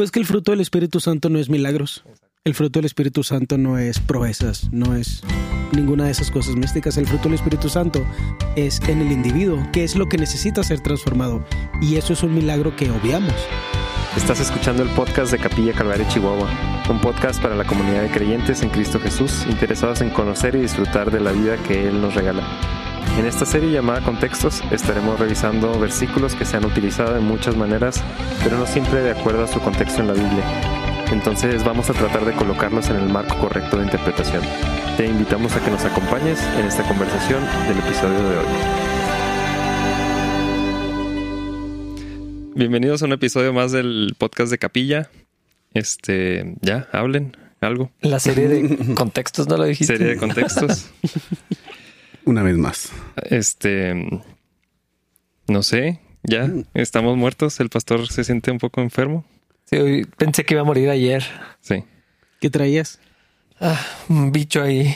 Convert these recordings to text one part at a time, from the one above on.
Pues que el fruto del Espíritu Santo no es milagros. El fruto del Espíritu Santo no es proezas, no es ninguna de esas cosas místicas. El fruto del Espíritu Santo es en el individuo, que es lo que necesita ser transformado. Y eso es un milagro que obviamos. Estás escuchando el podcast de Capilla Calvario Chihuahua, un podcast para la comunidad de creyentes en Cristo Jesús interesados en conocer y disfrutar de la vida que Él nos regala. En esta serie llamada Contextos estaremos revisando versículos que se han utilizado de muchas maneras, pero no siempre de acuerdo a su contexto en la Biblia. Entonces vamos a tratar de colocarlos en el marco correcto de interpretación. Te invitamos a que nos acompañes en esta conversación del episodio de hoy. Bienvenidos a un episodio más del podcast de Capilla. Este, ya, hablen algo. La serie de contextos, ¿no lo dijiste? Serie de contextos. Una vez más. Este, no sé, ya estamos muertos. El pastor se siente un poco enfermo. Sí, pensé que iba a morir ayer. Sí. ¿Qué traías? Ah, un bicho ahí.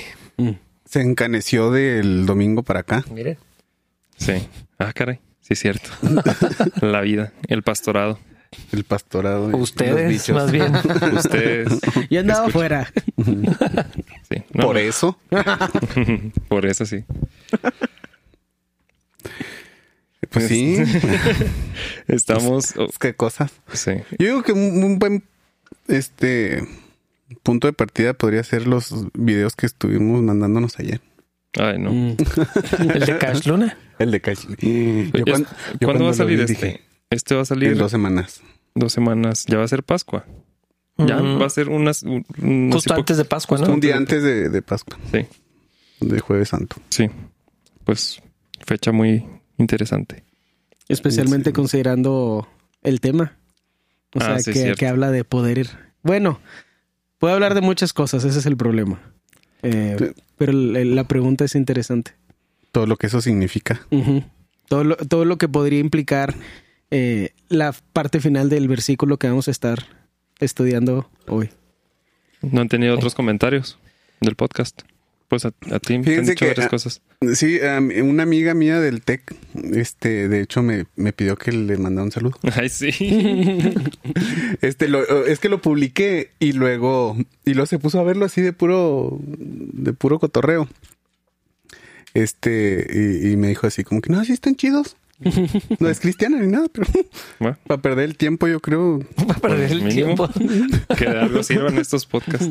Se encaneció del domingo para acá. Mire. Sí. Ah, caray. Sí, es cierto. La vida, el pastorado. El pastorado. y Ustedes, bichos. más bien. Ustedes. Yo andaba afuera. Sí. No, Por eso. Por eso sí. Pues sí. Estamos. oh, Qué cosas. sí. Yo digo que un, un buen este punto de partida podría ser los videos que estuvimos mandándonos ayer. Ay, no. Mm. El de Cash Luna. El de Cash. Yo yo ¿Cuándo va a cuando salir vi este? Este va a salir En dos semanas. dos semanas. Ya va a ser Pascua. Ya Mm. va a ser unas. un- un- Justo antes de Pascua, ¿no? Un día antes de, de Pascua, Sí, de Jueves Santo. sí. Pues fecha muy interesante. Especialmente Sí. considerando el tema. O Ah, sea, sí, que, que habla de poder ir. Bueno, puede hablar de muchas cosas, ese es el problema. Eh, pero la pregunta es interesante. Todo lo que eso significa. Todo, lo, todo lo que podría implicar eh, la parte final del versículo que vamos a estar estudiando hoy. ¿No han tenido otros comentarios del podcast? Pues a, a ti te han dicho que, varias ah, cosas. Sí, um, una amiga mía del TEC, este, de hecho, me, me pidió que le mandara un saludo. Ay, sí. Este, lo, es que lo publiqué y luego, y luego se puso a verlo así de puro, de puro cotorreo. Este, y, y me dijo así como que no, sí están chidos. No es cristiana ni nada, pero Bueno, para perder el tiempo, yo creo. Va a perder el Mínimo. tiempo. que de algo sirvan estos podcasts.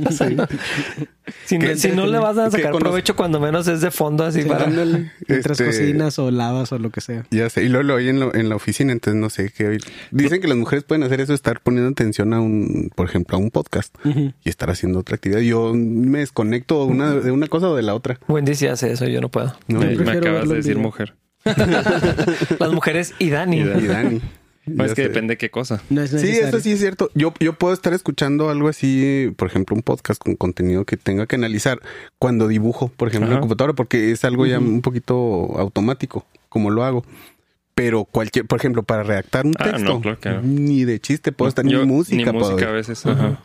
Si, no, si le vas a sacar conoce- provecho, cuando menos es de fondo, así para. Ándale. Mientras Este, cocinas o lavas o lo que sea. Ya sé, y luego lo oí en, lo- en la oficina, entonces no sé qué oír. Dicen que las mujeres pueden hacer eso, estar poniendo atención a un, por ejemplo, a un podcast y estar haciendo otra actividad. Yo me desconecto una, de una cosa o de la otra. Wendy sí hace eso, yo no puedo. ¿no? me, acabas de decir video. mujer. Las mujeres y Dani. Y Dani. Y Dani. No, Ya es que sé. depende qué cosa. No es Sí, eso sí es cierto. Yo, yo puedo estar escuchando algo así, por ejemplo, un podcast con contenido que tenga que analizar cuando dibujo, por ejemplo, en Ajá. la computadora, porque es algo ya un poquito automático, como lo hago. Pero cualquier, por ejemplo, para redactar un Ah, texto, no, claro que no. ni de chiste puedo estar, Yo- ni música Ni puedo música a veces. ajá.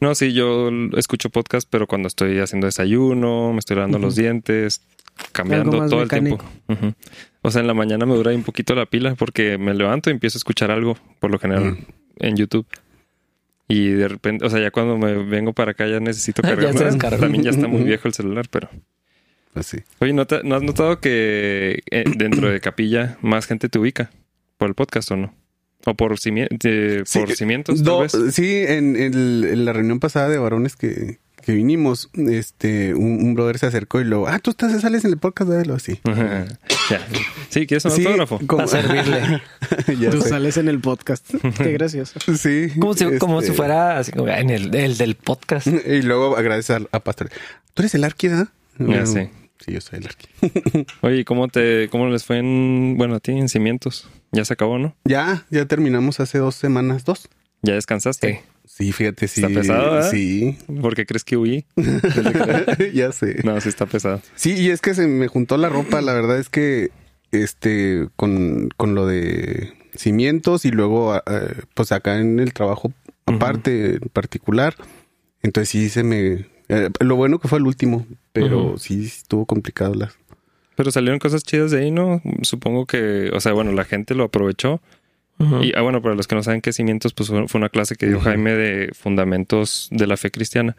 No, sí, yo escucho podcast, pero cuando estoy haciendo desayuno, me estoy lavando los dientes, cambiando todo mecánico. el tiempo. O sea, en la mañana me dura ahí un poquito la pila porque me levanto y empiezo a escuchar algo, por lo general, Mm. en YouTube. Y de repente, o sea, ya cuando me vengo para acá ya necesito Ya cargar. descargó. También ya está muy viejo el celular, pero... Así. Oye, ¿no, te- no has notado que eh, dentro de Capilla más gente te ubica por el podcast o no? ¿O por, cimie- de- Sí, por cimientos, tal Do- vez? sí, en, el- en la reunión pasada de varones que, que vinimos, este, un, un brother se acercó y luego, ah, tú estás, sales en el podcast de él, así. ya. Sí, ¿quieres un Sí, autógrafo? como- Para servirle. Tú sé. sales en el podcast. Qué gracioso. Sí. Como si, como este, si fuera así, como en el, el del podcast. Y luego agradeces a, a Pastor. ¿Tú eres el arqui, verdad? Ya sé. Sí, yo soy el arqui. Oye, ¿y ¿cómo te, cómo les fue en, bueno, a ti en cimientos? Ya se acabó, ¿no? Ya, ya terminamos hace dos semanas, dos. ¿Ya descansaste? Sí, fíjate, sí. Está pesado, ¿verdad? Sí. ¿Por qué crees que huí? ya sé. No, sí está pesado. Sí, y es que se me juntó la ropa. La verdad es que, este, con, con lo de cimientos y luego, eh, pues acá en el trabajo aparte, en particular. Entonces sí se me... eh, lo bueno que fue el último, pero sí estuvo complicado las... Pero salieron cosas chidas de ahí, ¿no? Supongo que, o sea, bueno, la gente lo aprovechó Y ah, bueno, para los que no saben qué cimientos, pues fue una clase que dio. Jaime de fundamentos de la fe cristiana.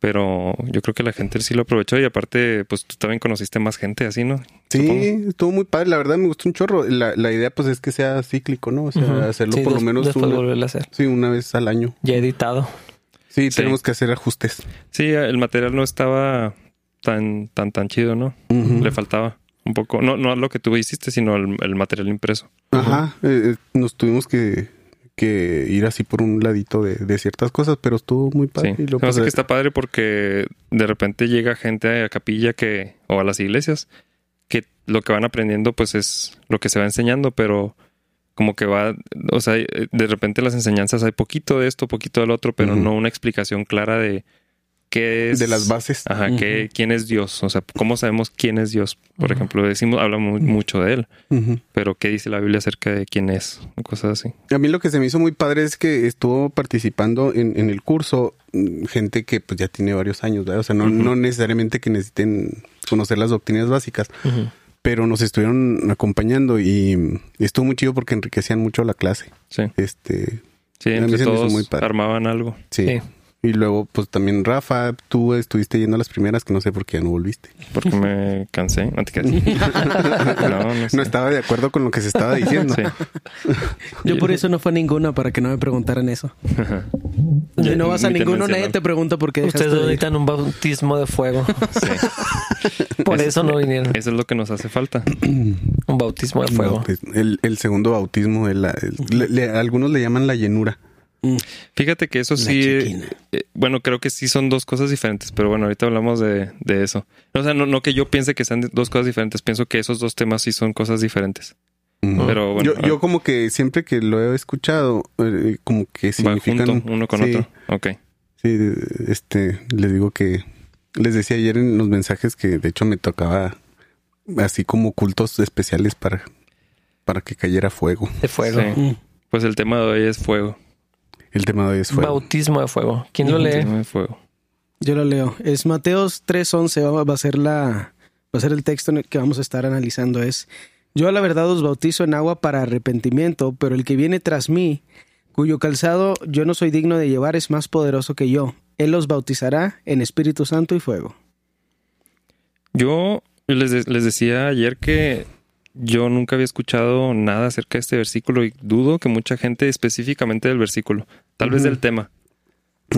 Pero yo creo que la gente sí lo aprovechó y aparte, pues tú también conociste más gente así, ¿no? Sí, Supongo. estuvo muy padre. La verdad me gustó un chorro. La, la idea pues es que sea cíclico, ¿no? O sea, hacerlo Sí, por lo menos después una, volverlo a hacer. sí, una vez al año. Ya editado. Sí, Sí. tenemos que hacer ajustes. Sí, el material no estaba tan, tan, tan chido, ¿no? Le faltaba un poco. No, no lo que tú hiciste, sino el, el material impreso. Ajá, eh, eh, nos tuvimos que, que ir así por un ladito de, de ciertas cosas, pero estuvo muy Sí. padre. Y hace pues, que está padre porque de repente llega gente a capilla que, o a las iglesias, que lo que van aprendiendo pues es lo que se va enseñando, pero como que va, o sea, de repente las enseñanzas hay poquito de esto, poquito del otro, pero no una explicación clara de qué es... de las bases. Ajá, qué- Ujú. quién es Dios, o sea, cómo sabemos quién es Dios. Por ejemplo, decimos, hablamos mucho de él, pero qué dice la Biblia acerca de quién es, cosas así. A mí lo que se me hizo muy padre es que estuvo participando en, en el curso mm, gente que pues ya tiene varios años, ¿verdad? O sea, no, necesariamente que necesiten conocer las doctrinas básicas, pero nos estuvieron acompañando y, estuvo muy chido porque enriquecían mucho la clase. Sí, Este, sí, entre todos muy padre. armaban algo. sí. Sí. Y luego, pues también Rafa, tú estuviste yendo a las primeras, que no sé por qué ya no volviste. Porque me cansé. No te creas. No, no sé. No estaba de acuerdo con lo que se estaba diciendo. Sí. Yo por eso no fue a ninguna para que no me preguntaran eso. Si no vas a ninguno, nadie te pregunta por qué Ustedes necesitan un bautismo de fuego. Sí. Por eso no vinieron. Eso es lo que nos hace falta. Un bautismo de fuego. Bautismo. El, el segundo bautismo, de la- el- le- le- algunos le llaman la llenura. Mm. Fíjate que eso La sí. eh, bueno, creo que sí son dos cosas diferentes, pero bueno, ahorita hablamos de, de eso. O sea, no, no que yo piense que sean dos cosas diferentes, pienso que esos dos temas sí son cosas diferentes. Ujú. Pero bueno, yo, yo como que siempre que lo he escuchado, eh, como que van significan... junto uno con sí, otro. Ok. Sí, este, les digo que... Les decía ayer en los mensajes que de hecho me tocaba así como cultos especiales para, para que cayera fuego. De fuego. Sí. Mm. Pues el tema de hoy es fuego. El tema de hoy es fuego. Bautismo de fuego. ¿Quién lo El lee? tema de fuego. Yo lo leo. Es Mateos 3.11, va, va a ser la va a ser el texto en el que vamos a estar analizando. Es Yo a la verdad os bautizo en agua para arrepentimiento, pero el que viene tras mí, cuyo calzado yo no soy digno de llevar, es más poderoso que yo. Él los bautizará en Espíritu Santo y fuego. Yo les, de- les decía ayer que yo nunca había escuchado nada acerca de este versículo y dudo que mucha gente específicamente del versículo, tal vez del tema,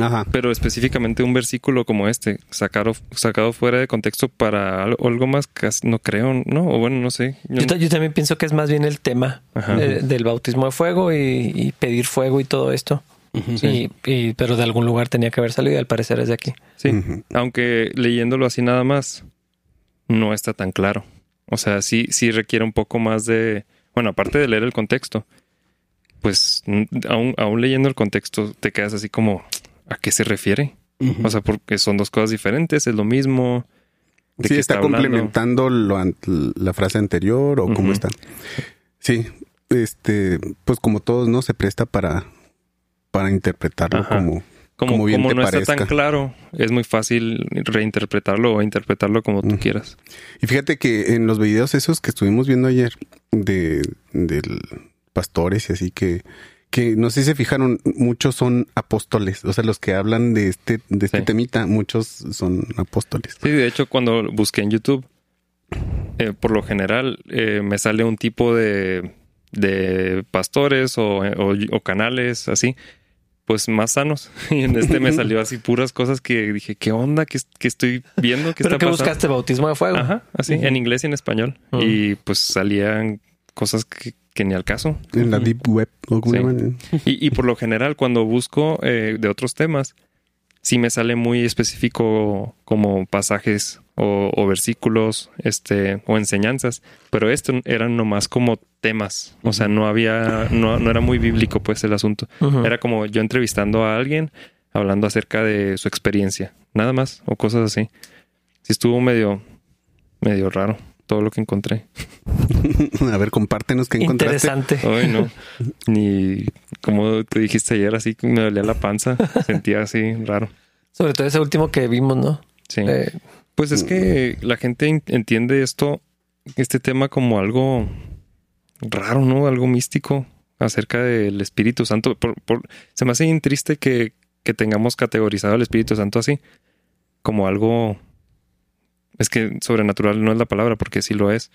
Ajá. pero específicamente un versículo como este, sacado, sacado fuera de contexto para algo, algo más, casi no creo, ¿no? O bueno, no sé. Yo- Yo, ta- yo también pienso que es más bien el tema de- del bautismo de fuego y, y pedir fuego y todo esto. Sí. Y, y- pero de algún lugar tenía que haber salido y al parecer es de aquí. sí, aunque leyéndolo así nada más, no está tan claro. O sea, sí, sí requiere un poco más de, bueno, aparte de leer el contexto, pues aún, aún leyendo el contexto te quedas así como, ¿a qué se refiere? O sea, porque son dos cosas diferentes, es lo mismo. ¿De Sí, está, complementando lo la frase anterior o cómo Ujú. están. Sí, este, pues como todos, ¿no? Se presta para, para interpretarlo Ajá. como, Como, como bien como te no está tan claro, es muy fácil reinterpretarlo o interpretarlo como tú quieras. Y fíjate que en los videos esos que estuvimos viendo ayer de del pastores y así que que no sé si se fijaron, muchos son apóstoles, o sea, los que hablan de este de este Sí. temita, muchos son apóstoles. Sí, de hecho, cuando busqué en YouTube, eh, por lo general eh, me sale un tipo de, de pastores o, o- o canales así, pues más sanos. Y en este me salió así puras cosas que dije, ¿qué onda? ¿Qué, qué estoy viendo? ¿Qué ¿Pero está qué pasando? buscaste? ¿Bautismo de fuego? Ajá, así, en inglés y en español. Y pues salían cosas que, que ni al caso. En la deep web, ¿o cómo Sí. Y, y por lo general, cuando busco eh, de otros temas, sí me sale muy específico como pasajes o, o versículos, este, o enseñanzas. Pero esto eran nomás como temas. O sea, no había, no, no era muy bíblico, pues, el asunto. Era como yo entrevistando a alguien, hablando acerca de su experiencia. Nada más, o cosas así. Sí estuvo medio, medio raro todo lo que encontré. A ver, compártenos qué encontraste. Interesante. Ay, no. Ni como te dijiste ayer, así que me dolía la panza. Sentía así raro. Sobre todo ese último que vimos, ¿no? Sí. Eh, Pues es que la gente en- entiende esto, este tema como algo raro, ¿no? Algo místico. acerca del Espíritu Santo. Por, por- se me hace bien triste que, que tengamos categorizado al Espíritu Santo así, como algo... Es que sobrenatural no es la palabra, porque sí lo es.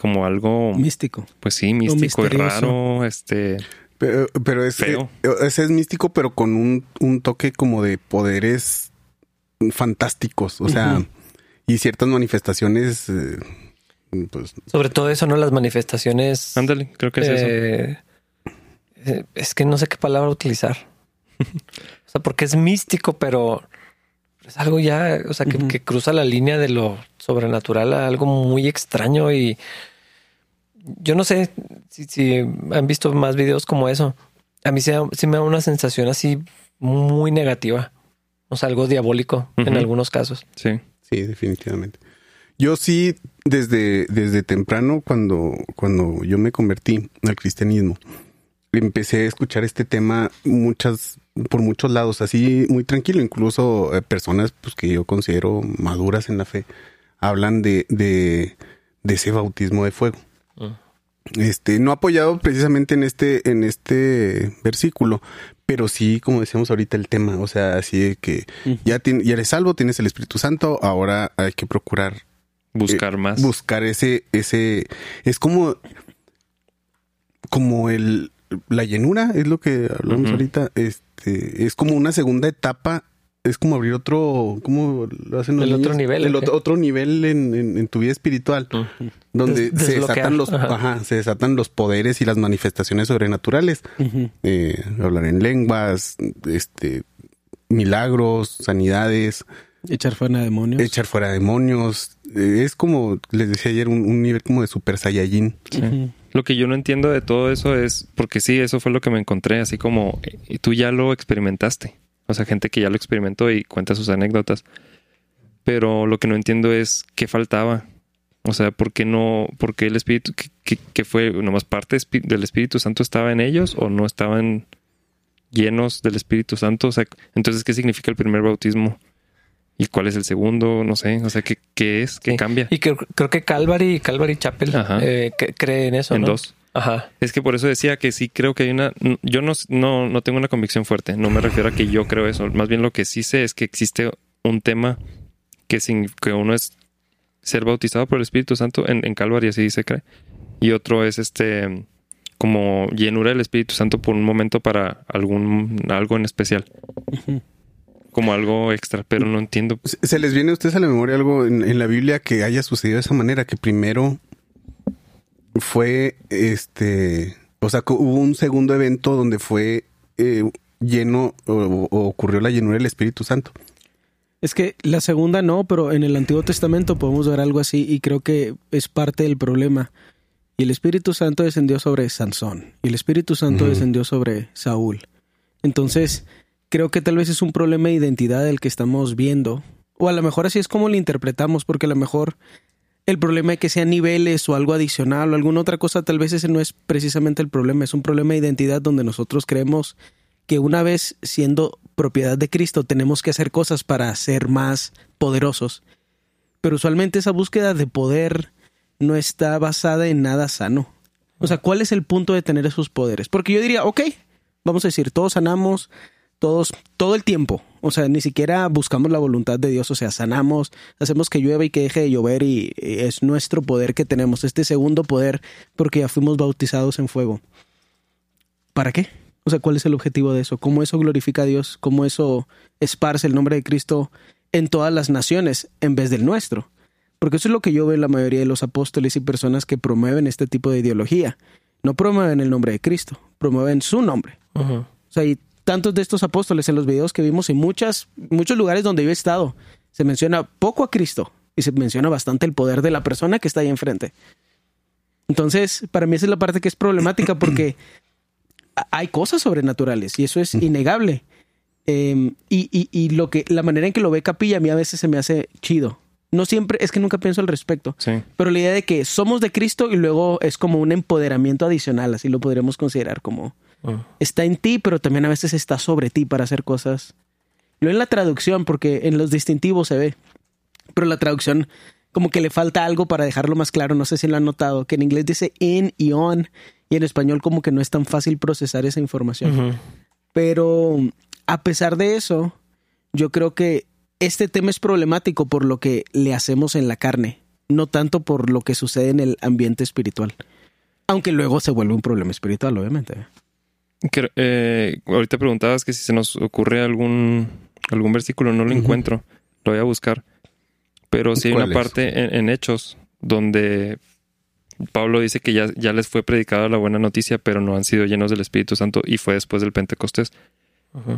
Como algo, Místico. pues sí, místico y raro, este... Pero, pero ese es místico, pero con un, un toque como de poderes fantásticos. O sea, y ciertas manifestaciones, eh, pues, Sobre todo eso, ¿no? Las manifestaciones. Ándale, creo que es eso. eh, eh, es que no sé qué palabra utilizar. o sea, porque es místico, pero es algo ya, o sea, que, cruza la línea de lo sobrenatural a algo muy extraño y yo no sé si, si han visto más videos como eso. A mí sí, sí me da una sensación así muy negativa. O sea, algo diabólico en Ujú. algunos casos. Sí. sí, definitivamente. Yo sí, desde, desde temprano, cuando, cuando yo me convertí al cristianismo, empecé a escuchar este tema muchas, por muchos lados, así muy tranquilo. Incluso eh, personas pues, que yo considero maduras en la fe hablan de, de, de ese bautismo de fuego. Este, no apoyado precisamente en este, en este versículo, pero sí, como decíamos ahorita, el tema, o sea, así de que ya, tien- ya eres salvo, tienes el Espíritu Santo, ahora hay que procurar Buscar eh, más. buscar ese, ese, es como, como el, la llenura, es lo que hablamos ahorita, este, es como una segunda etapa, es como abrir otro, ¿cómo lo hacen los El otro nivel, El ¿o otro, otro nivel en, en- en tu vida espiritual, donde Des- se desatan los, Ajá. ajá, se desatan los poderes y las manifestaciones sobrenaturales, eh, hablar en lenguas, este, milagros, sanidades, Echar fuera demonios. echar fuera demonios. Eh, es como, les decía ayer, un, un nivel como de super saiyajin. Lo que yo no entiendo de todo eso es, porque sí, eso fue lo que me encontré, así como eh, tú ya lo experimentaste. O sea, gente que ya lo experimentó y cuenta sus anécdotas. Pero lo que no entiendo es qué faltaba. O sea, ¿por qué no? ¿Por qué el Espíritu, que, que- que fue nomás parte del Espíritu Santo estaba en ellos o no estaban llenos del Espíritu Santo? O sea, entonces, ¿qué significa el primer bautismo? ¿Y cuál es el segundo? No sé. O sea, ¿qué, qué es? ¿Qué Sí. cambia? Y creo, creo que Calvary, Calvary Chapel eh, que- cree en eso. En ¿no? dos. Ajá. Es que por eso decía que sí creo que hay una... Yo no, no, no tengo una convicción fuerte. No me refiero a que yo creo eso. Más bien lo que sí sé es que existe un tema que, sin, que uno es ser bautizado por el Espíritu Santo en, en Calvary, así se cree. Y otro es este como llenura del Espíritu Santo por un momento para algún algo en especial. Ujú. Como algo extra, pero no entiendo. ¿Se les viene a ustedes a la memoria algo en, en la Biblia que haya sucedido de esa manera? Que primero fue este. O sea, que hubo un segundo evento donde fue eh, lleno o, o ocurrió la llenura del Espíritu Santo. Es que la segunda no, pero en el Antiguo Testamento podemos ver algo así y creo que es parte del problema. Y el Espíritu Santo descendió sobre Sansón y el Espíritu Santo descendió sobre Saúl. Entonces, creo que tal vez es un problema de identidad el que estamos viendo. O a lo mejor así es como lo interpretamos, porque a lo mejor el problema de que sean niveles o algo adicional o alguna otra cosa, tal vez ese no es precisamente el problema, es un problema de identidad donde nosotros creemos que una vez siendo propiedad de Cristo tenemos que hacer cosas para ser más poderosos. Pero usualmente esa búsqueda de poder no está basada en nada sano. O sea, ¿cuál es el punto de tener esos poderes? Porque yo diría, ok, vamos a decir, todos sanamos, todos, todo el tiempo. O sea, ni siquiera buscamos la voluntad de Dios. O sea, sanamos, hacemos que llueva y que deje de llover y es nuestro poder que tenemos, este segundo poder, porque ya fuimos bautizados en fuego. ¿Para qué? O sea, ¿cuál es el objetivo de eso? ¿Cómo eso glorifica a Dios? ¿Cómo eso esparce el nombre de Cristo en todas las naciones en vez del nuestro? Porque eso es lo que yo veo en la mayoría de los apóstoles y personas que promueven este tipo de ideología. No promueven el nombre de Cristo, promueven su nombre. O sea, y tantos de estos apóstoles en los videos que vimos en muchas, muchos lugares donde yo he estado, se menciona poco a Cristo y se menciona bastante el poder de la persona que está ahí enfrente. Entonces, para mí esa es la parte que es problemática porque hay cosas sobrenaturales y eso es innegable. Eh, y, y- y lo que, la manera en que lo ve Capilla a mí a veces se me hace chido. No siempre, es que nunca pienso al respecto. Sí. Pero la idea de que somos de Cristo y luego es como un empoderamiento adicional, así lo podríamos considerar como Ujú. está en ti, pero también a veces está sobre ti para hacer cosas. Lo en la traducción, porque en los distintivos se ve. Pero la traducción como que le falta algo para dejarlo más claro, no sé si lo han notado, que en inglés dice in y on y en español como que no es tan fácil procesar esa información. Pero a pesar de eso, yo creo que este tema es problemático por lo que le hacemos en la carne, no tanto por lo que sucede en el ambiente espiritual. Aunque luego se vuelve un problema espiritual, obviamente. Que, eh, ahorita preguntabas que si se nos ocurre algún, algún versículo, no lo encuentro, lo voy a buscar. Pero sí hay una parte en, en, Hechos donde Pablo dice que ya, ya les fue predicada la buena noticia, pero no han sido llenos del Espíritu Santo y fue después del Pentecostés.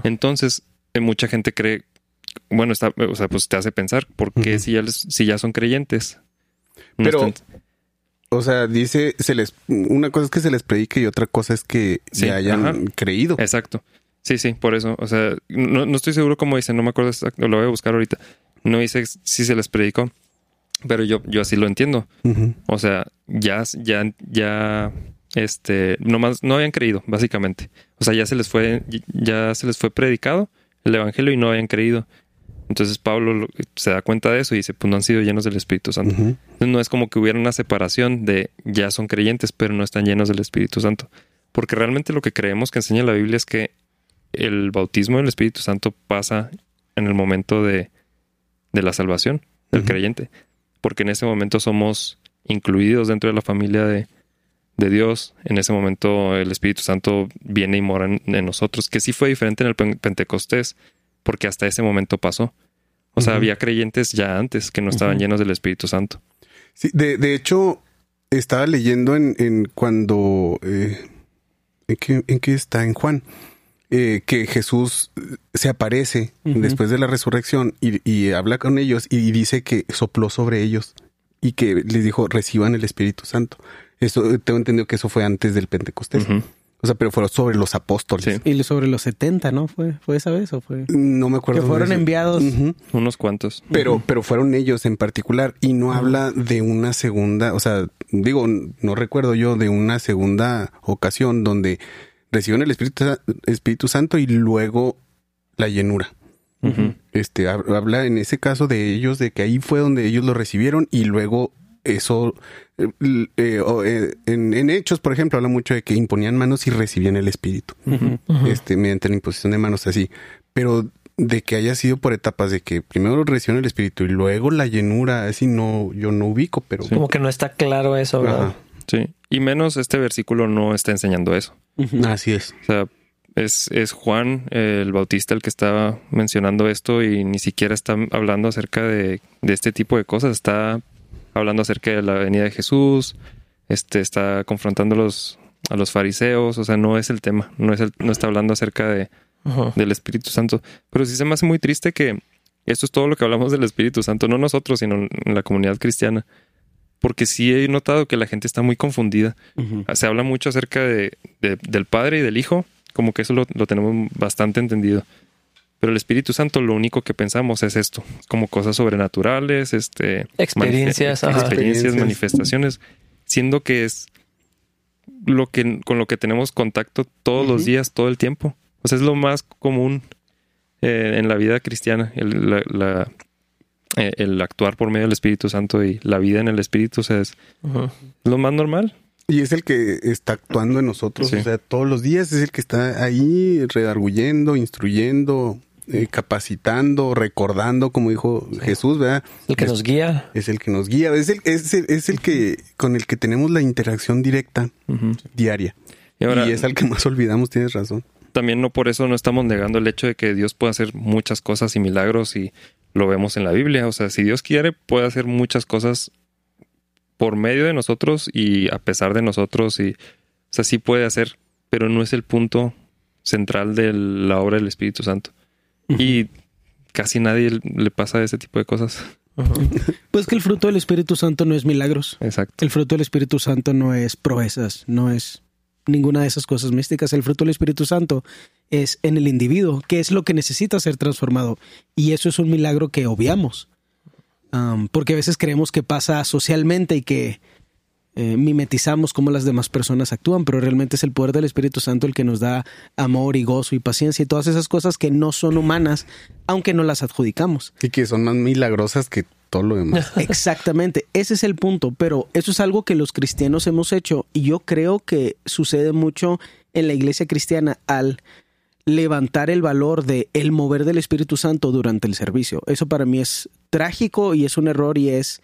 Entonces, eh, mucha gente cree, bueno, está, o sea, pues te hace pensar, ¿por qué si, ya si ya son creyentes? pero, o sea, dice, se les, una cosa es que se les predique y otra cosa es que se hayan creído. Exacto. Sí, sí, por eso. O sea, no, no estoy seguro cómo dice, no me acuerdo exacto, lo voy a buscar ahorita. No dice si se les predicó, pero yo, yo así lo entiendo. O sea, ya, ya, ya, este, nomás no habían creído, básicamente. O sea, ya se les fue, ya se les fue predicado el evangelio y no habían creído. Entonces Pablo se da cuenta de eso y dice, pues no han sido llenos del Espíritu Santo. Entonces no es como que hubiera una separación de ya son creyentes, pero no están llenos del Espíritu Santo. Porque realmente lo que creemos que enseña la Biblia es que el bautismo del Espíritu Santo pasa en el momento de, de la salvación del creyente. Porque en ese momento somos incluidos dentro de la familia de, de Dios. En ese momento el Espíritu Santo viene y mora en, nosotros, que sí fue diferente en el Pentecostés, porque hasta ese momento pasó. O sea, había creyentes ya antes que no estaban llenos del Espíritu Santo. Sí, de, de hecho, estaba leyendo en, en cuando... Eh, ¿en, qué, ¿En qué está? En Juan. Eh, que Jesús se aparece después de la resurrección y, y, habla con ellos y dice que sopló sobre ellos y que les dijo reciban el Espíritu Santo. Eso tengo entendido que eso fue antes del Pentecostés. O sea, pero fueron sobre los apóstoles. Y sobre los 70, ¿no? ¿Fue, fue esa vez o fue? No me acuerdo. Que fueron enviados. Unos cuantos. Pero, pero fueron ellos en particular. Y no habla de una segunda, o sea, digo, no recuerdo yo de una segunda ocasión donde reciben el Espíritu, Espíritu Santo y luego la llenura. Este habla en ese caso de ellos, de que ahí fue donde ellos lo recibieron y luego eso eh, eh, en, hechos, por ejemplo, habla mucho de que imponían manos y recibían el espíritu, este mediante la imposición de manos así, pero de que haya sido por etapas de que primero reciben el espíritu y luego la llenura, así no, yo no ubico, pero como que no está claro eso, ¿verdad? Sí, y menos este versículo no está enseñando eso. Así es. O sea, es, es Juan el Bautista el que estaba mencionando esto y ni siquiera está hablando acerca de, de este tipo de cosas. Está hablando acerca de la venida de Jesús, este está confrontando a los, a los fariseos, o sea, no es el tema, no, es el, no está hablando acerca de, del Espíritu Santo. Pero sí se me hace muy triste que esto es todo lo que hablamos del Espíritu Santo, no nosotros, sino en la comunidad cristiana. Porque sí he notado que la gente está muy confundida. Se habla mucho acerca de, del Padre y del Hijo, como que eso lo, lo tenemos bastante entendido. Pero el Espíritu Santo lo único que pensamos es esto, como cosas sobrenaturales, este experiencias, experiencias, manifestaciones, siendo que es lo que con lo que tenemos contacto todos los días, todo el tiempo. O sea, es lo más común eh, en la vida cristiana, el, la, eh, el, actuar por medio del Espíritu Santo y la vida en el Espíritu, o sea, es lo más normal. Y es el que está actuando en nosotros, o sea, todos los días es el que está ahí redarguyendo, instruyendo, eh, capacitando, recordando, como dijo Jesús, ¿verdad? El que nos guía. Es el que nos guía, es el, es el, es el que con el que tenemos la interacción directa diaria. Y, ahora, y es al que más olvidamos, tienes razón. También no por eso no estamos negando el hecho de que Dios puede hacer muchas cosas y milagros y lo vemos en la Biblia. O sea, si Dios quiere, puede hacer muchas cosas por medio de nosotros y a pesar de nosotros. Y, o sea, sí puede hacer, pero no es el punto central de la obra del Espíritu Santo. Y casi nadie le pasa ese tipo de cosas. Pues que el fruto del Espíritu Santo no es milagros. Exacto. El fruto del Espíritu Santo no es proezas, no es ninguna de esas cosas místicas. El fruto del Espíritu Santo es en el individuo, que es lo que necesita ser transformado. Y eso es un milagro que obviamos. porque a veces creemos que pasa socialmente y que eh, mimetizamos cómo las demás personas actúan, pero realmente es el poder del Espíritu Santo el que nos da amor y gozo y paciencia y todas esas cosas que no son humanas, aunque no las adjudicamos. Y que son más milagrosas que todo lo demás. Exactamente, ese es el punto, pero eso es algo que los cristianos hemos hecho y yo creo que sucede mucho en la iglesia cristiana al levantar el valor de el mover del Espíritu Santo durante el servicio. Eso para mí es trágico y es un error y es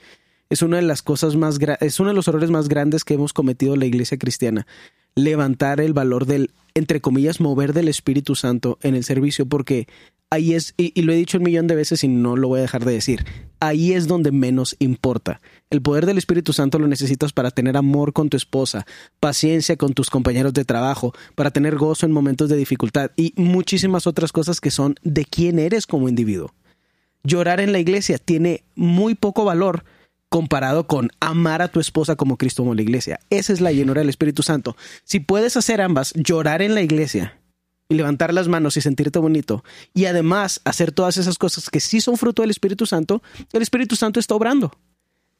es una de las cosas más es uno de los errores más grandes que hemos cometido la iglesia cristiana. Levantar el valor del entre comillas mover del Espíritu Santo en el servicio porque ahí es, y, lo he dicho un millón de veces y no lo voy a dejar de decir, ahí es donde menos importa. El poder del Espíritu Santo lo necesitas para tener amor con tu esposa, paciencia con tus compañeros de trabajo, para tener gozo en momentos de dificultad y muchísimas otras cosas que son de quién eres como individuo. Llorar en la iglesia tiene muy poco valor comparado con amar a tu esposa como Cristo amó la iglesia. Esa es la llenura del Espíritu Santo. Si puedes hacer ambas, llorar en la iglesia y levantar las manos y sentirte bonito, y además hacer todas esas cosas que sí son fruto del Espíritu Santo, el Espíritu Santo está obrando.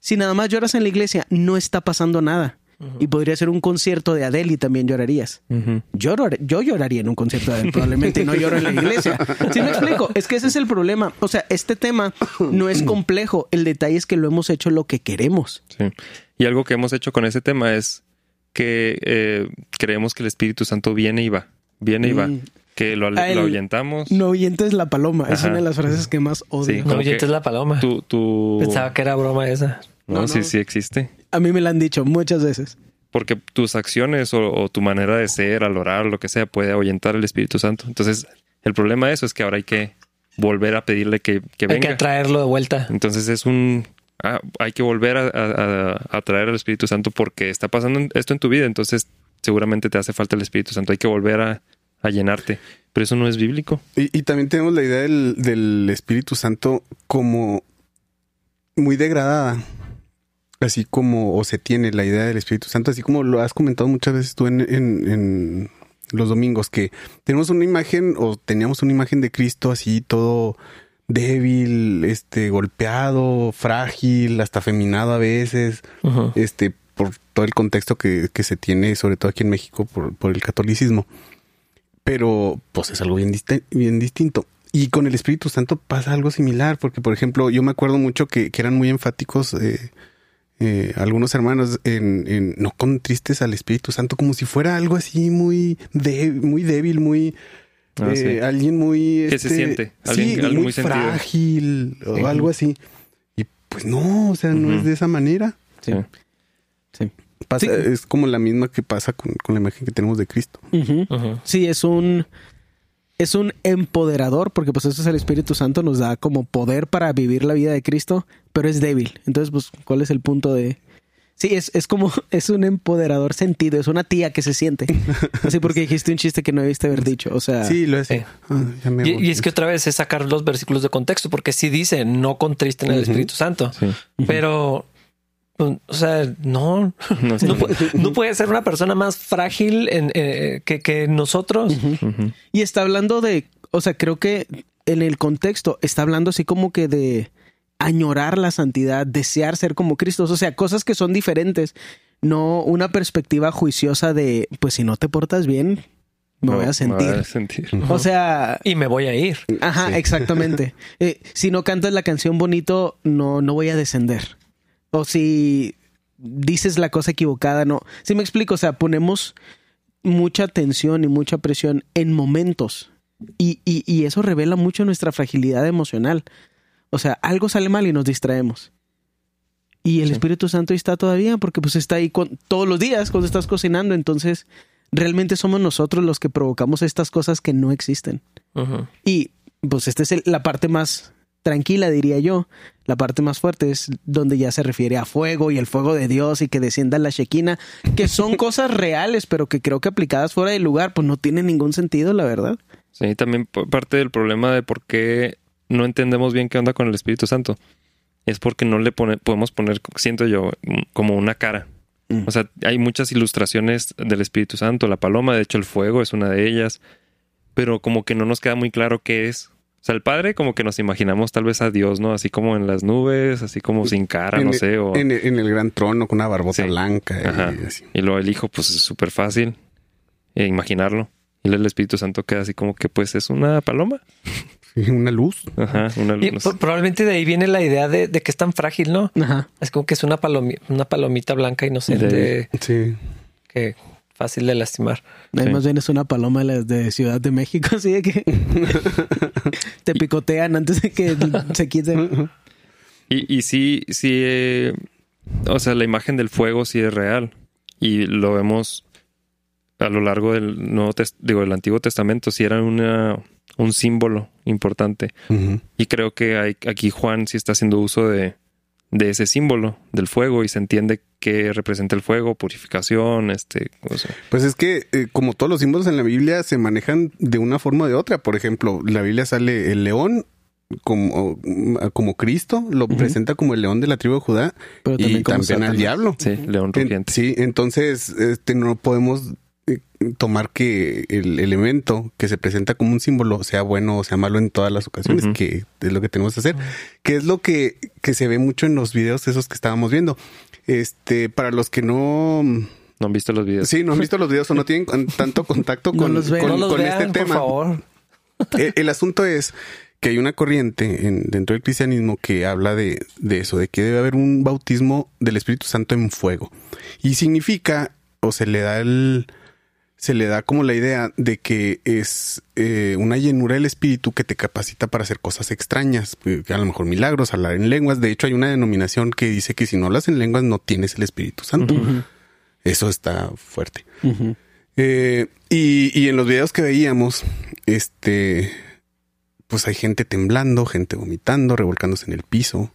Si nada más lloras en la iglesia, no está pasando nada. Y podría ser un concierto de Adele y también llorarías. yo, yo lloraría en un concierto de Adele, probablemente no lloro en la iglesia. Si me explico, es que ese es el problema. O sea, este tema no es complejo. El detalle es que lo hemos hecho lo que queremos. Sí. Y algo que hemos hecho con ese tema es que eh, creemos que el Espíritu Santo viene y va. Viene y va. Mm. Que lo, ah, ahuyentamos. No oyentes la paloma. Es una de las frases que más odio. no oyentes la paloma. Pensaba que era broma esa. No, sí, sí existe. A mí me la han dicho muchas veces. Porque tus acciones o, tu manera de ser, al orar, lo que sea, puede ahuyentar el Espíritu Santo. Entonces, el problema de eso es que ahora hay que volver a pedirle que, que venga. Hay que traerlo de vuelta. Entonces es un... Ah, hay que volver a, traer al Espíritu Santo porque está pasando esto en tu vida. Entonces, seguramente te hace falta el Espíritu Santo. Hay que volver a, llenarte. Pero eso no es bíblico. Y, también tenemos la idea del, del Espíritu Santo como muy degradada así como, o se tiene la idea del Espíritu Santo, así como lo has comentado muchas veces tú en, en, los domingos, que tenemos una imagen o teníamos una imagen de Cristo así todo débil, este, golpeado, frágil, hasta afeminado a veces, este, por todo el contexto que, que, se tiene, sobre todo aquí en México, por, por el catolicismo. Pero, pues es algo bien, bien distinto. Y con el Espíritu Santo pasa algo similar, porque, por ejemplo, yo me acuerdo mucho que, que eran muy enfáticos eh, eh, algunos hermanos en, no contristes al Espíritu Santo como si fuera algo así muy, muy débil, muy... Ah, eh, alguien muy... Que se este, siente. Alguien, muy, frágil o algo así. Y pues no, o sea, no es de esa manera. Sí. sí. Es como la misma que pasa con, la imagen que tenemos de Cristo. Sí, es un es un empoderador, porque pues eso es el Espíritu Santo, nos da como poder para vivir la vida de Cristo, pero es débil. Entonces, pues, ¿cuál es el punto de...? Sí, es, es como, es un empoderador sentido, es una tía que se siente. Así porque dijiste un chiste que no debiste haber dicho, o sea... Sí, lo es. Ah, y, es que otra vez es sacar los versículos de contexto, porque sí dice, no contristen el Espíritu Santo, pero o sea, no, no, puede ser una persona más frágil eh, que, nosotros. Y está hablando de, o sea, creo que en el contexto está hablando así como que de añorar la santidad, desear ser como Cristo, o sea, cosas que son diferentes, no una perspectiva juiciosa de, pues si no te portas bien, me voy a sentir. O sea. Y me voy a ir. Ajá, exactamente. Eh, si no cantas la canción bonito, no, no voy a descender o si dices la cosa equivocada, no. Si me explico, o sea, ponemos mucha tensión y mucha presión en momentos y, y, eso revela mucho nuestra fragilidad emocional. O sea, algo sale mal y nos distraemos. Y el Espíritu Santo está todavía porque pues está ahí todos los días cuando estás cocinando. Entonces, realmente somos nosotros los que provocamos estas cosas que no existen. Y pues esta es la parte más tranquila, diría yo. La parte más fuerte es donde ya se refiere a fuego y el fuego de Dios y que descienda la Shekinah, que son cosas reales, pero que creo que aplicadas fuera del lugar, pues no tienen ningún sentido, la verdad. Sí, también parte del problema de por qué no entendemos bien qué onda con el Espíritu Santo es porque no le podemos poner, siento yo, como una cara. Mm. O sea, hay muchas ilustraciones del Espíritu Santo, la paloma, de hecho el fuego es una de ellas, pero como que no nos queda muy claro qué es sea, el Padre como que nos imaginamos tal vez a Dios, ¿no? Así como en las nubes, así como sin cara, en no el- sé. O... En, el- en el gran trono con una barbota Sí. blanca. y Ajá. así. Y luego el Hijo, pues es súper fácil eh, imaginarlo. Y luego el Espíritu Santo queda así como que pues es una paloma. Una luz. Ajá, una Y luz. pro- probablemente de ahí viene la idea de, de que es tan frágil, ¿no? Ajá. Es como que es una, palomi- una palomita blanca inocente De- Sí. que fácil de lastimar. Sí. más bien es una paloma de Ciudad de México, así de que te picotean antes de que se quite. Y, y sí, sí, eh, o sea, la imagen del fuego sí es real. Y lo vemos a lo largo del Nuevo digo, del Antiguo Testamento, sí era una, un símbolo importante. Y creo que hay, aquí Juan sí está haciendo uso de, de ese símbolo del fuego y se entiende que representa el fuego, purificación, este, o sea, Pues es que, eh, como todos los símbolos en la Biblia, se manejan de una forma o de otra. Por ejemplo, la Biblia sale el león como, como Cristo, lo presenta como el león de la tribu de Judá Pero y también como también al diablo. sí, león En- rugiente. sí, entonces este, no podemos tomar que el elemento que se presenta como un símbolo sea bueno o sea malo en todas las ocasiones, que es lo que tenemos que hacer, que es lo que, que se ve mucho en los videos esos que estábamos viendo. Este, para los que no, ¿No han visto los videos? sí, no han visto los videos o no tienen tanto contacto con, no con vean, este por tema. favor. El, el asunto es que hay una corriente en- dentro del cristianismo que habla de, de eso, de que debe haber un bautismo del Espíritu Santo en fuego. Y significa, o se le da el, se le da como la idea de que es eh, una llenura del Espíritu que te capacita para hacer cosas extrañas, eh, a lo mejor milagros, hablar en lenguas. De hecho, hay una denominación que dice que si no hablas en lenguas no tienes el Espíritu Santo. Eso está fuerte. Eh, y, y en los videos que veíamos, este, pues hay gente temblando, gente vomitando, revolcándose en el piso,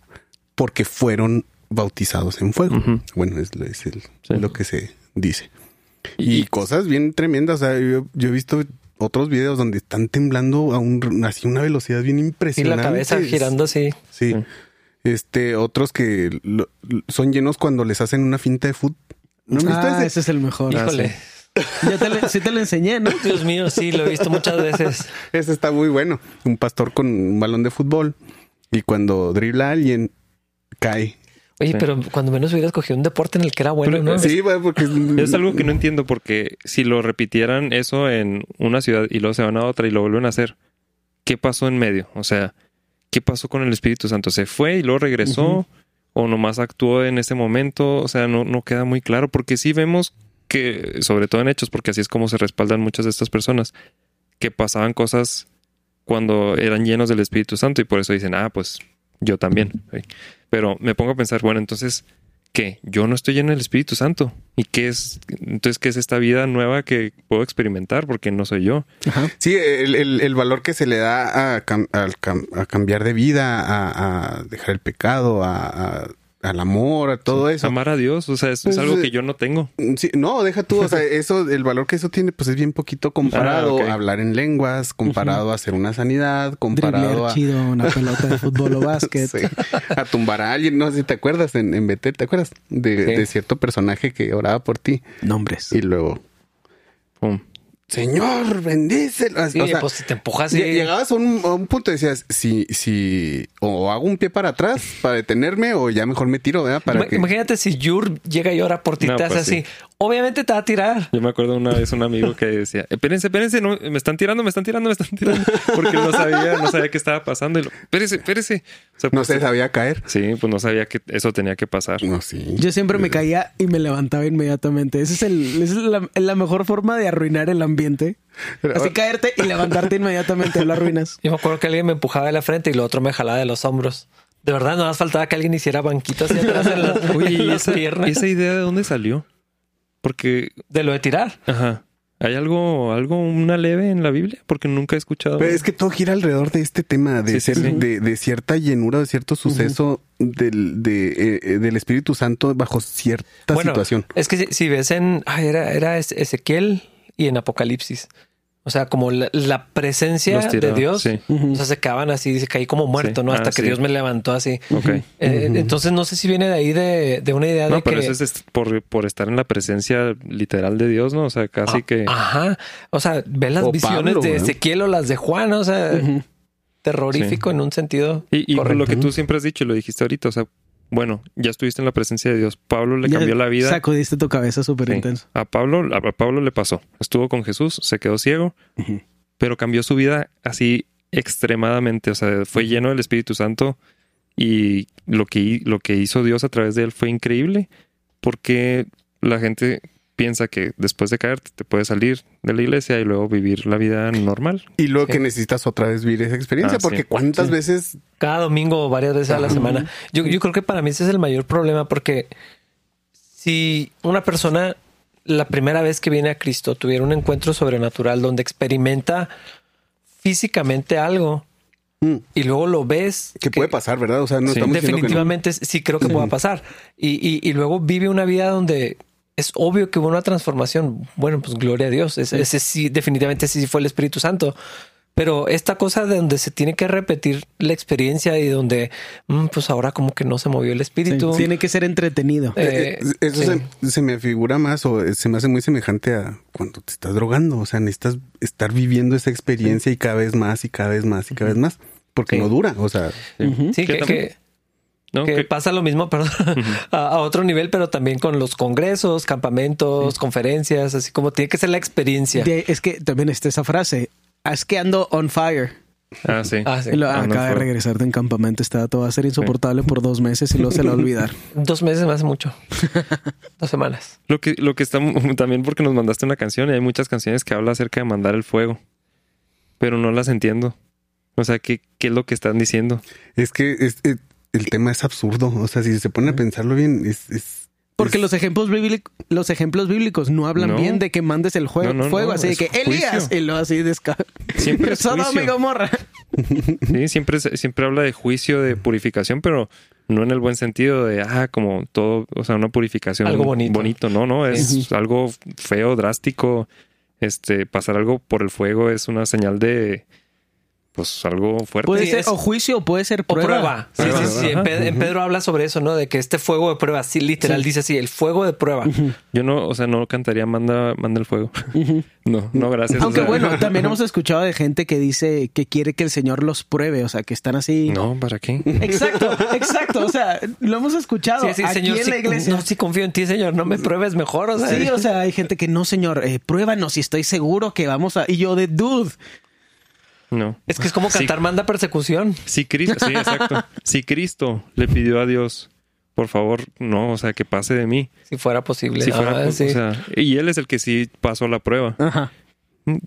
porque fueron bautizados en fuego. Bueno, es, lo- es el- Sí. lo que se dice. Y, cosas bien tremendas. O sea, yo, yo he visto otros videos donde están temblando a un, así una velocidad bien Y impresionante. la cabeza girando así. Sí. Sí. Este, otros que lo- son llenos cuando les hacen una finta de fútbol. ¿No han visto Ah, ese? ese es el mejor. Híjole. Ya te le- sí te lo enseñé, ¿no? Dios mío, sí, lo he visto muchas veces. Ese está muy bueno. Un pastor con un balón de fútbol y cuando dribla a alguien, cae. Oye, Sí. pero cuando menos hubiera escogido un deporte en el que era bueno, Pero- ¿no? Sí, güey, porque Es algo que no entiendo porque si lo repitieran eso en una ciudad y luego se van a otra y lo vuelven a hacer, ¿qué pasó en medio? O sea, ¿qué pasó con el Espíritu Santo? ¿Se fue y luego regresó? Ujú. ¿O nomás actuó en ese momento? O sea, no, no queda muy claro porque sí vemos que, sobre todo en hechos, porque así es como se respaldan muchas de estas personas, que pasaban cosas cuando eran llenos del Espíritu Santo y por eso dicen, ah, pues yo también. Pero me pongo a pensar, bueno, entonces, ¿qué? Yo no estoy lleno del Espíritu Santo. ¿Y qué es? Entonces, ¿qué es esta vida nueva que puedo experimentar? Porque no soy yo. Ajá. Sí, el, el- el valor que se le da a, cam- a cambiar de vida, a, a dejar el pecado, a, a- al amor, a todo eso. Amar a Dios, o sea, es, es Pues, algo eh, que yo no tengo. Sí, no, deja tú, o sea, eso, el valor que eso tiene, pues es bien poquito comparado Ah, a hablar en lenguas, comparado a hacer una sanidad, comparado Driblear a, chido una pelota de fútbol o básquet. Sí, a tumbar a alguien. No sé si te acuerdas en, en Betel, ¿te acuerdas? De, Sí. de cierto personaje que oraba por ti Nombres. y luego, Pum. Señor, bendícelo. Sí, o sea, pues si te empujas y... lle- llegabas a un, a un punto y decías, si, si, o hago un pie para atrás para detenerme o ya mejor me tiro, ¿verdad? Para Ima- que... Imagínate si Yur llega y ora por ti, No, te hace pues así. Obviamente te va a tirar. Yo me acuerdo una vez un amigo que decía, espérense, espérense, no, me están tirando, me están tirando, me están tirando. Porque no sabía, no sabía qué estaba pasando. Y lo, espérese, espérese. O sea, No pues, se sabía caer. Sí, pues no sabía que eso tenía que pasar. No, sí. Yo siempre me caía y me levantaba inmediatamente. Esa es, el, esa es la, la mejor forma de arruinar el ambiente. Así caerte y levantarte inmediatamente lo arruinas. Yo me acuerdo que alguien me empujaba de la frente y lo otro me jalaba de los hombros. De verdad, no más faltaba que alguien hiciera banquito hacia atrás en las, Oye, en ¿y las esa, piernas. esa idea de dónde salió? Porque, De lo de tirar. ajá, ¿hay algo, algo, una leve en la Biblia? Porque nunca he escuchado. Pero es que todo gira alrededor de este tema, de, Sí, ser- sí. De, de cierta llenura, de cierto suceso del, de, eh, eh, del Espíritu Santo bajo cierta bueno, situación. es que si, si ves en... ay, era, era Es- Ezequiel y en Apocalipsis. O sea, como la, la presencia de Dios. sí. O sea, se quedaban así, se caí como muerto, Sí. ¿no? Hasta Ah, que sí. Dios me levantó así. Ok. Eh, Entonces no sé si viene de ahí de, de una idea de No, pero que... eso es por, por estar en la presencia literal de Dios, ¿no? O sea, casi Ah, que... Ajá. O sea, ve las O visiones Pablo, de. Ezequiel o las de Juan, o sea, terrorífico en un sentido. Y, y correcto. lo que tú siempre has dicho, y lo dijiste ahorita, o sea, bueno, ya estuviste en la presencia de Dios. Pablo le Ya cambió la vida. Sacudiste tu cabeza súper Sí. intenso. A Pablo, a Pablo le pasó. Estuvo con Jesús, se quedó ciego, pero cambió su vida así extremadamente. O sea, fue lleno del Espíritu Santo y lo que, lo que hizo Dios a través de él fue increíble porque la gente piensa que después de caerte te puedes salir de la iglesia y luego vivir la vida normal. Y luego Sí. que necesitas otra vez vivir esa experiencia, Ah, sí. porque cuántas Sí. veces Cada domingo o varias veces a la semana. Yo, yo creo que para mí ese es el mayor problema porque si una persona la primera vez que viene a Cristo tuviera un encuentro sobrenatural donde experimenta físicamente algo mm, y luego lo ves que puede pasar, ¿verdad? O sea, no Sí. estamos diciendo que no. definitivamente sí creo que pueda pasar y, y- y luego vive una vida donde es obvio que hubo una transformación bueno pues gloria a Dios ese, ese sí definitivamente sí fue el Espíritu Santo pero esta cosa de donde se tiene que repetir la experiencia y donde mm, pues ahora como que no se movió el Sí. espíritu Tiene que ser entretenido. Eh, Eh, Eso sí. se, se me figura más o se me hace muy semejante a cuando te estás drogando. O sea, necesitas estar viviendo esa experiencia y cada vez más y cada vez más y cada vez más. Porque Sí. no dura. O sea, sí ¿Qué que, que- ¿no? que Que- pasa lo mismo perdón, a, a otro nivel pero también con los congresos campamentos conferencias así como tiene que ser la experiencia De- es que también está esa frase. Es que ando on fire. Ah, sí. Ah, sí. Lo- Ah, no acaba de regresar de un campamento. Estaba todo va a ser insoportable por dos meses y luego se lo va a olvidar. dos meses me hace mucho dos semanas Lo que, lo que está también porque nos mandaste una canción y hay muchas canciones que habla acerca de mandar el fuego, pero no las entiendo. O sea, ¿qué, qué es lo que están diciendo? es que es- es- el tema es absurdo. O sea, si se pone a pensarlo bien, es... es- Porque los ejemplos bíblicos, los ejemplos bíblicos no hablan No. bien de que mandes el juego, No, no, fuego, no, así de que Elías y lo así desca. Siempre es juicio. Gomorra. Sí, siempre, se- siempre habla de juicio, de purificación, pero no en el buen sentido de, ah, como todo, o sea, una purificación Algo bonito. no, no, es Sí. algo feo, drástico. Este, pasar algo por el fuego es una señal de, pues, algo fuerte. Puede ser o juicio o puede ser O prueba. prueba. Sí, Prueba, sí, sí. En. Pedro, en Pedro habla sobre eso, ¿no? De que este fuego de prueba, sí, literal, Sí. dice así, el fuego de prueba. Yo no, o sea, no cantaría manda, manda el fuego. No, no, gracias. o Aunque sea, bueno, también hemos escuchado de gente que dice que quiere que el Señor los pruebe, o sea, que están así. No, ¿para qué? Exacto, exacto. O sea, lo hemos escuchado Sí, sí, aquí señor, en la iglesia. no, sí confío en ti, señor, no me pruebes mejor, o sea. Sí, o sea, hay gente que no, señor, eh, pruébanos y estoy seguro que vamos a. Y yo de dude. No. es que es como Sí. cantar manda persecución. Si Cristo, sí, exacto. Si Cristo le pidió a Dios, por favor, no, o sea, que pase de mí. Si fuera posible. Si fuera, Ah, pues, sí. o sea, y él es el que sí pasó la prueba. Ajá.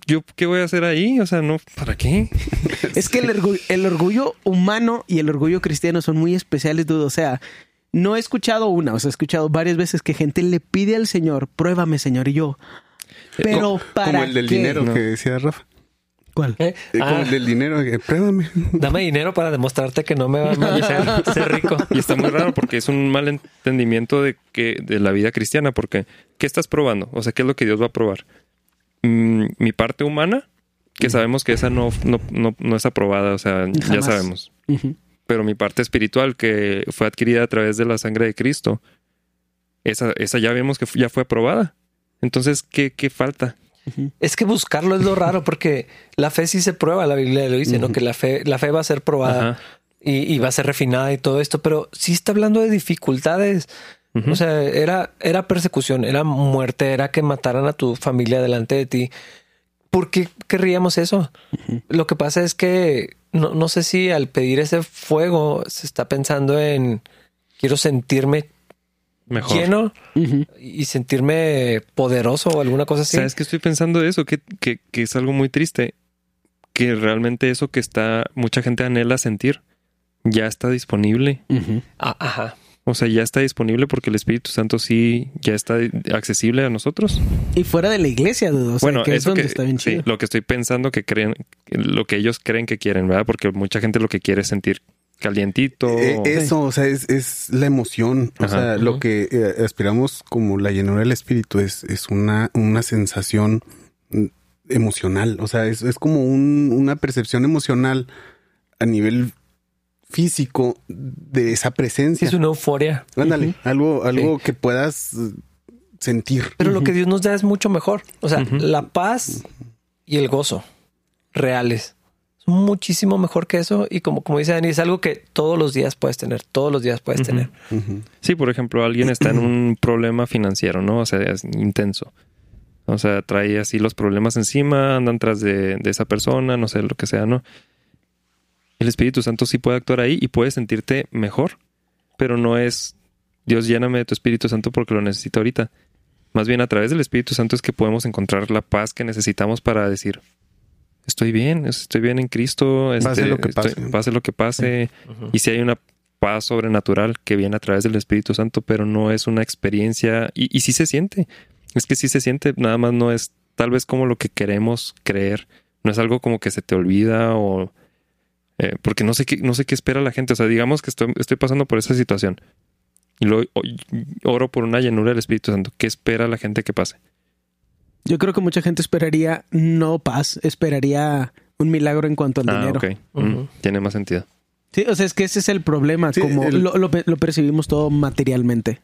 ¿Yo qué voy a hacer ahí? O sea, no, ¿para qué? Es que el orgullo, el orgullo humano y el orgullo cristiano son muy especiales, dude. O sea, no he escuchado una, o sea, he escuchado varias veces que gente le pide al Señor, pruébame, Señor, y yo. Pero para como el del qué? dinero No. que decía Rafa. ¿Cuál? ¿Eh? Eh, Como Ah, el del dinero, que pruébame. Dame dinero para demostrarte que no me va a ser, ser rico. Y está muy raro porque es un mal entendimiento de que de la vida cristiana, porque ¿qué estás probando? O sea, ¿qué es lo que Dios va a probar? Mm, mi parte humana, que sabemos que esa no, no, no, no es aprobada, o sea, ya sabemos. Pero mi parte espiritual, que fue adquirida a través de la sangre de Cristo, esa, esa ya vemos que ya fue aprobada. Entonces, ¿qué, qué falta? Es que buscarlo es lo raro porque la fe sí se prueba, la Biblia lo dice, ¿no? Que la fe, la fe va a ser probada Ajá. y, y va a ser refinada y todo esto, pero sí está hablando de dificultades. Ujú. O sea, era, era persecución, era muerte, era que mataran a tu familia delante de ti. ¿Por qué querríamos eso? Lo que pasa es que no, no sé si al pedir ese fuego se está pensando en quiero sentirme Mejor. lleno y sentirme poderoso o alguna cosa así. ¿Sabes que estoy pensando de eso? Que, que, que es algo muy triste. Que realmente eso que está, mucha gente anhela sentir, ya está disponible. Ah, ajá. O sea, ya está disponible porque el Espíritu Santo sí ya está accesible a nosotros. Y fuera de la iglesia, dude. O sea, bueno, que es eso donde que, está bien sí, chido. lo que estoy pensando que creen, lo que ellos creen que quieren, ¿verdad? Porque mucha gente lo que quiere es sentir calientito. Eh, eso, o sea, es, es la emoción. O Ajá. sea, lo que eh, aspiramos como la llenura del espíritu es, es una, una sensación mm, emocional. O sea, es, es como un- una percepción emocional a nivel físico de esa presencia. Es una euforia. Ándale, algo, algo que puedas eh, sentir. Pero lo que Dios nos da es mucho mejor. O sea, la paz y el gozo reales muchísimo mejor que eso. Y como, como dice Dani, es algo que todos los días puedes tener, todos los días puedes tener. Sí, por ejemplo, alguien está en un problema financiero, ¿no? O sea, es intenso. O sea, trae así los problemas encima, andan tras de, de esa persona, no sé, lo que sea, ¿no? El Espíritu Santo sí puede actuar ahí y puedes sentirte mejor, pero no es Dios lléname de tu Espíritu Santo porque lo necesito ahorita. Más bien a través del Espíritu Santo es que podemos encontrar la paz que necesitamos para decir, estoy bien, estoy bien en Cristo, Pase este, lo que estoy- pase. pase lo que pase. Y si hay una paz sobrenatural que viene a través del Espíritu Santo, pero no es una experiencia, y, y sí se siente, es que sí se siente, nada más no es tal vez como lo que queremos creer, no es algo como que se te olvida o... eh, porque no sé, qué, no sé qué espera la gente, o sea, digamos que estoy, estoy pasando por esa situación y luego oro por una llenura del Espíritu Santo, ¿qué espera la gente que pase? Yo creo que mucha gente esperaría no paz, esperaría un milagro en cuanto al Ah, dinero. ok, Mm, Ujú. tiene más sentido. Sí, o sea, es que ese es el problema, Sí, como el- lo, lo pe- lo percibimos todo materialmente.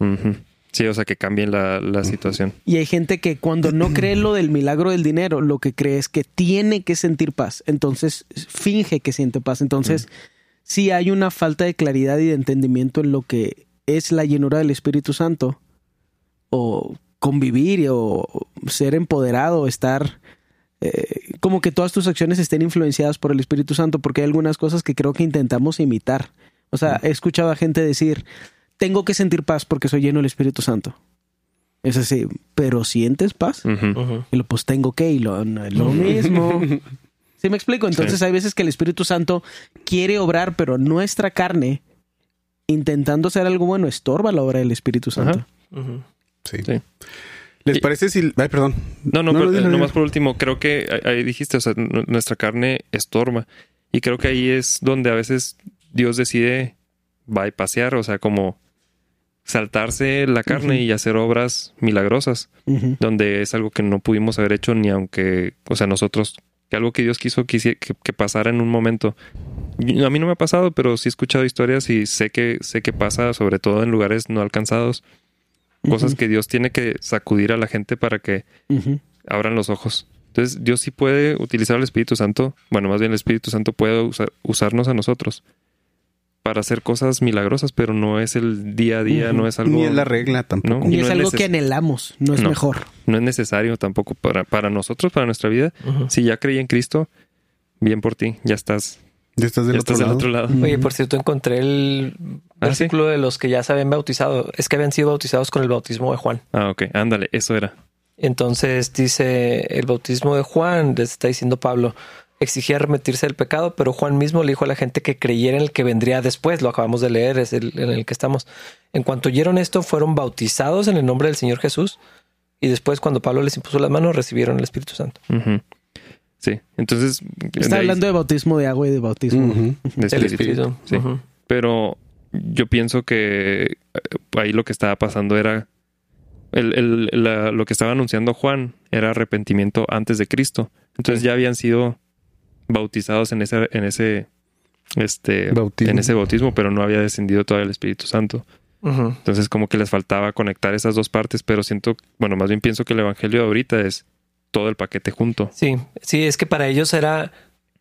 Sí, o sea, que cambien la, la situación. Y hay gente que cuando no cree lo del milagro del dinero, lo que cree es que tiene que sentir paz. Entonces finge que siente paz. Entonces, sí hay una falta de claridad y de entendimiento en lo que es la llenura del Espíritu Santo. O convivir o ser empoderado, estar... eh, como que todas tus acciones estén influenciadas por el Espíritu Santo, porque hay algunas cosas que creo que intentamos imitar. O sea, he escuchado a gente decir, tengo que sentir paz porque soy lleno del Espíritu Santo. Es así, pero ¿sientes paz? Y lo pues tengo que, y lo, no es lo mismo. ¿Sí me explico? Entonces hay veces que el Espíritu Santo quiere obrar, pero nuestra carne, intentando hacer algo bueno, estorba la obra del Espíritu Santo. Sí. Sí. ¿Les Y- parece si... Ay, perdón. No, no, No, pero, eh, nomás por último, creo que ahí- dijiste, o sea, nu- nuestra carne estorba. Y creo que ahí es donde a veces Dios decide bypassear, o sea, como saltarse la carne y hacer obras milagrosas, donde es algo que no pudimos haber hecho ni aunque, o sea, nosotros, que algo que Dios quiso que, que pasara en un momento. A mí no me ha pasado, pero sí he escuchado historias y sé que, sé que pasa, sobre todo en lugares no alcanzados, cosas que Dios tiene que sacudir a la gente para que abran los ojos. Entonces, Dios sí puede utilizar al Espíritu Santo, bueno, más bien el Espíritu Santo puede usar- usarnos a nosotros para hacer cosas milagrosas, pero no es el día a día, no es algo, Ni es la regla tampoco. No. Y es algo que anhelamos, no es No. mejor. no es necesario tampoco para, para nosotros, para nuestra vida. Si ya creí en Cristo, bien por ti, ya estás, Ya estás del ya otro estás del lado. otro lado. Ujú. Oye, por cierto, encontré el ¿Ah, versículo de los que ya se habían bautizado. Es que habían sido bautizados con el bautismo de Juan. Ah, ok, ándale, eso era. Entonces dice el bautismo de Juan, les está diciendo Pablo, exigía arrepentirse del pecado, pero Juan mismo le dijo a la gente que creyera en el que vendría después. Lo acabamos de leer, es el en el que estamos. En cuanto oyeron esto, fueron bautizados en el nombre del Señor Jesús. Y después, cuando Pablo les impuso las manos, recibieron el Espíritu Santo. Sí, entonces... de Está ahí- hablando de bautismo de agua y de bautismo. De El espíritu. Espíritu. Sí. Pero yo pienso que eh, ahí lo que estaba pasando era el, el- la- lo que estaba anunciando Juan era arrepentimiento antes de Cristo. Entonces ya habían sido bautizados en ese, en ese, este, Bautismo. en ese bautismo, pero no había descendido todavía el Espíritu Santo. Entonces como que les faltaba conectar esas dos partes, pero siento, bueno, más bien pienso que el evangelio de ahorita es todo el paquete junto. Sí, sí, es que para ellos era,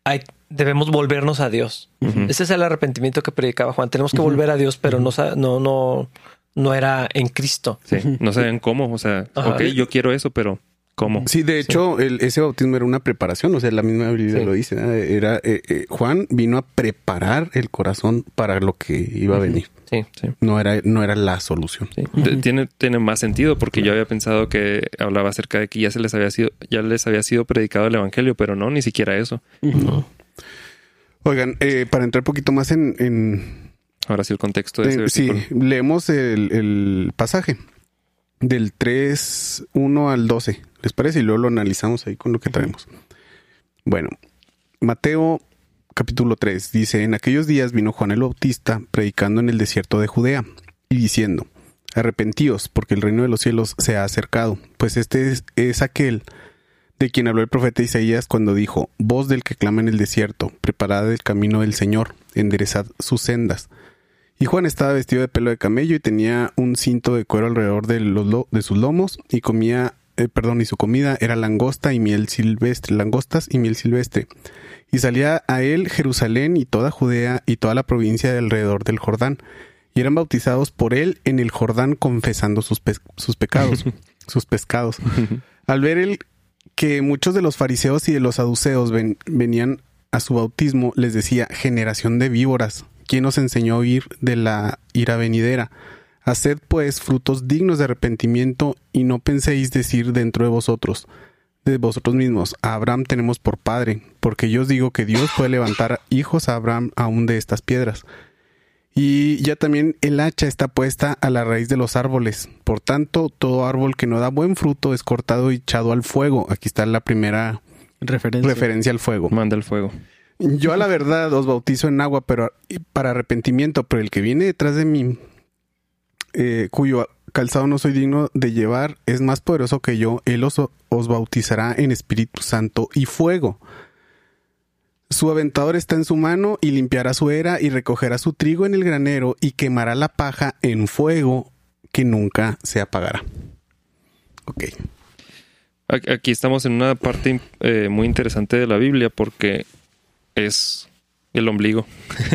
hay, debemos volvernos a Dios. Ese es el arrepentimiento que predicaba Juan. Tenemos que volver a Dios, pero no, no, no, no era en Cristo. Sí, no sabían cómo, o sea, Ajá. ok, yo quiero eso, pero ¿cómo? Sí, de hecho, el- ese bautismo era una preparación, o sea, la misma Biblia Sí. lo dice. ¿no? Era eh, eh, Juan vino a preparar el corazón para lo que iba a venir. Sí. No era, no era la solución. Sí. Tiene, tiene más sentido porque yo había pensado que hablaba acerca de que ya se les había sido, ya les había sido predicado el evangelio, pero no, ni siquiera eso. Ujú. Oigan, eh, para entrar un poquito más en, en- Ahora sí el contexto de ese eh, sí, leemos el, el pasaje del 3, 1 al 12. ¿Les parece? Y luego lo analizamos ahí con lo que traemos. Bueno, Mateo capítulo 3 dice, en aquellos días vino Juan el Bautista predicando en el desierto de Judea y diciendo, arrepentíos porque el reino de los cielos se ha acercado, pues este es, es aquel de quien habló el profeta Isaías cuando dijo, voz del que clama en el desierto, preparad el camino del Señor, enderezad sus sendas. Y Juan estaba vestido de pelo de camello y tenía un cinto de cuero alrededor de, los lo- de sus lomos y comía, eh, perdón, y su comida era langosta y miel silvestre, langostas y miel silvestre. Y salía a él Jerusalén y toda Judea y toda la provincia de alrededor del Jordán. Y eran bautizados por él en el Jordán confesando sus, pe- sus pecados, sus pescados. Al ver él que muchos de los fariseos y de los saduceos ven- venían a su bautismo, les decía, generación de víboras, ¿quién os enseñó a huir de la ira venidera? Haced pues frutos dignos de arrepentimiento y no penséis decir dentro de vosotros, de vosotros mismos, a Abraham tenemos por padre, porque yo os digo que Dios puede levantar hijos a Abraham aún de estas piedras. Y ya también el hacha está puesta a la raíz de los árboles. Por tanto, todo árbol que no da buen fruto es cortado y echado al fuego. Aquí está la primera Referencia. referencia al fuego. Manda el fuego. Yo a la verdad os bautizo en agua pero para arrepentimiento, pero el que viene detrás de mí, eh, cuyo calzado no soy digno de llevar, es más poderoso que yo. Él os, bautizará en Espíritu Santo y fuego. Su aventador está en su mano y limpiará su era y recogerá su trigo en el granero y quemará la paja en fuego que nunca se apagará. Ok. Aquí aquí estamos en una parte eh, muy interesante de la Biblia porque es el ombligo.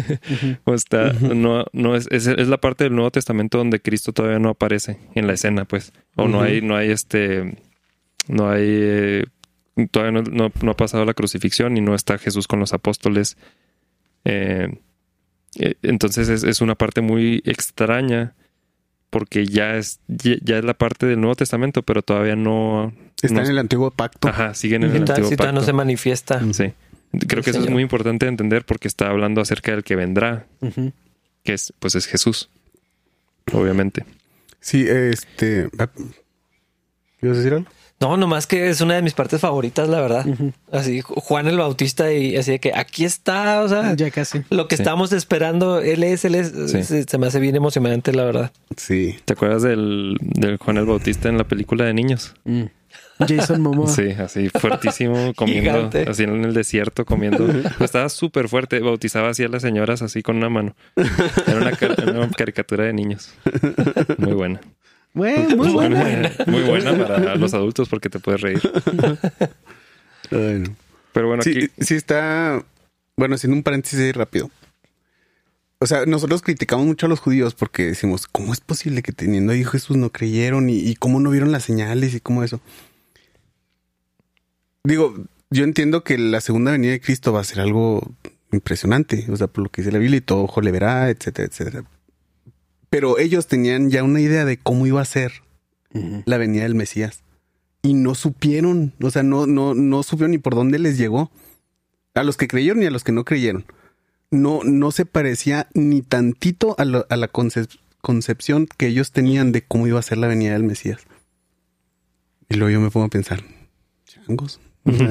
o está, no, no es, es, es la parte del Nuevo Testamento donde Cristo todavía no aparece en la escena, pues. O no hay, no hay este, no hay, eh, todavía no, no- no ha pasado la crucifixión y no está Jesús con los apóstoles. Eh, eh, entonces es, es una parte muy extraña porque ya es, ya, es la parte del Nuevo Testamento, pero todavía no, Está no- en el antiguo pacto. Ajá, siguen en el antiguo si todavía no se manifiesta. Sí. Creo que eso es muy importante de entender porque está hablando acerca del que vendrá, que es, pues es Jesús. Obviamente. Sí, este. ¿Ibas a decir algo? No, nomás que es una de mis partes favoritas, la verdad. Así, Juan el Bautista y así de que aquí está, o sea, Ya casi. lo que Sí. estábamos esperando, él es, él es, Sí. se, se me hace bien emocionante, la verdad. Sí. ¿Te acuerdas del, del Juan el Bautista en la película de niños? Mm. Jason Momoa. Sí, así fuertísimo, comiendo, Gigante. así en el desierto, comiendo. Estaba súper fuerte, bautizaba así a las señoras así con una mano. Era una, car- era una caricatura de niños. Muy buena. Bueno, muy buena. Muy buena para los adultos porque te puedes reír. Pero bueno, sí, aquí... sí está. Bueno, haciendo un paréntesis ahí rápido. O sea, nosotros criticamos mucho a los judíos porque decimos, ¿cómo es posible que teniendo ahí Jesús no creyeron y, y cómo no vieron las señales y cómo eso? Digo, yo entiendo que la segunda venida de Cristo va a ser algo impresionante, o sea, por lo que dice la Biblia y todo ojo le verá, etcétera, etcétera. Pero ellos tenían ya una idea de cómo iba a ser la venida del Mesías. Y no supieron, o sea, no, no, no supieron ni por dónde les llegó. A los que creyeron y a los que no creyeron. No, no se parecía ni tantito a, lo- a la concep- concepción que ellos tenían de cómo iba a ser la venida del Mesías. Y luego yo me pongo a pensar, changos. O sea,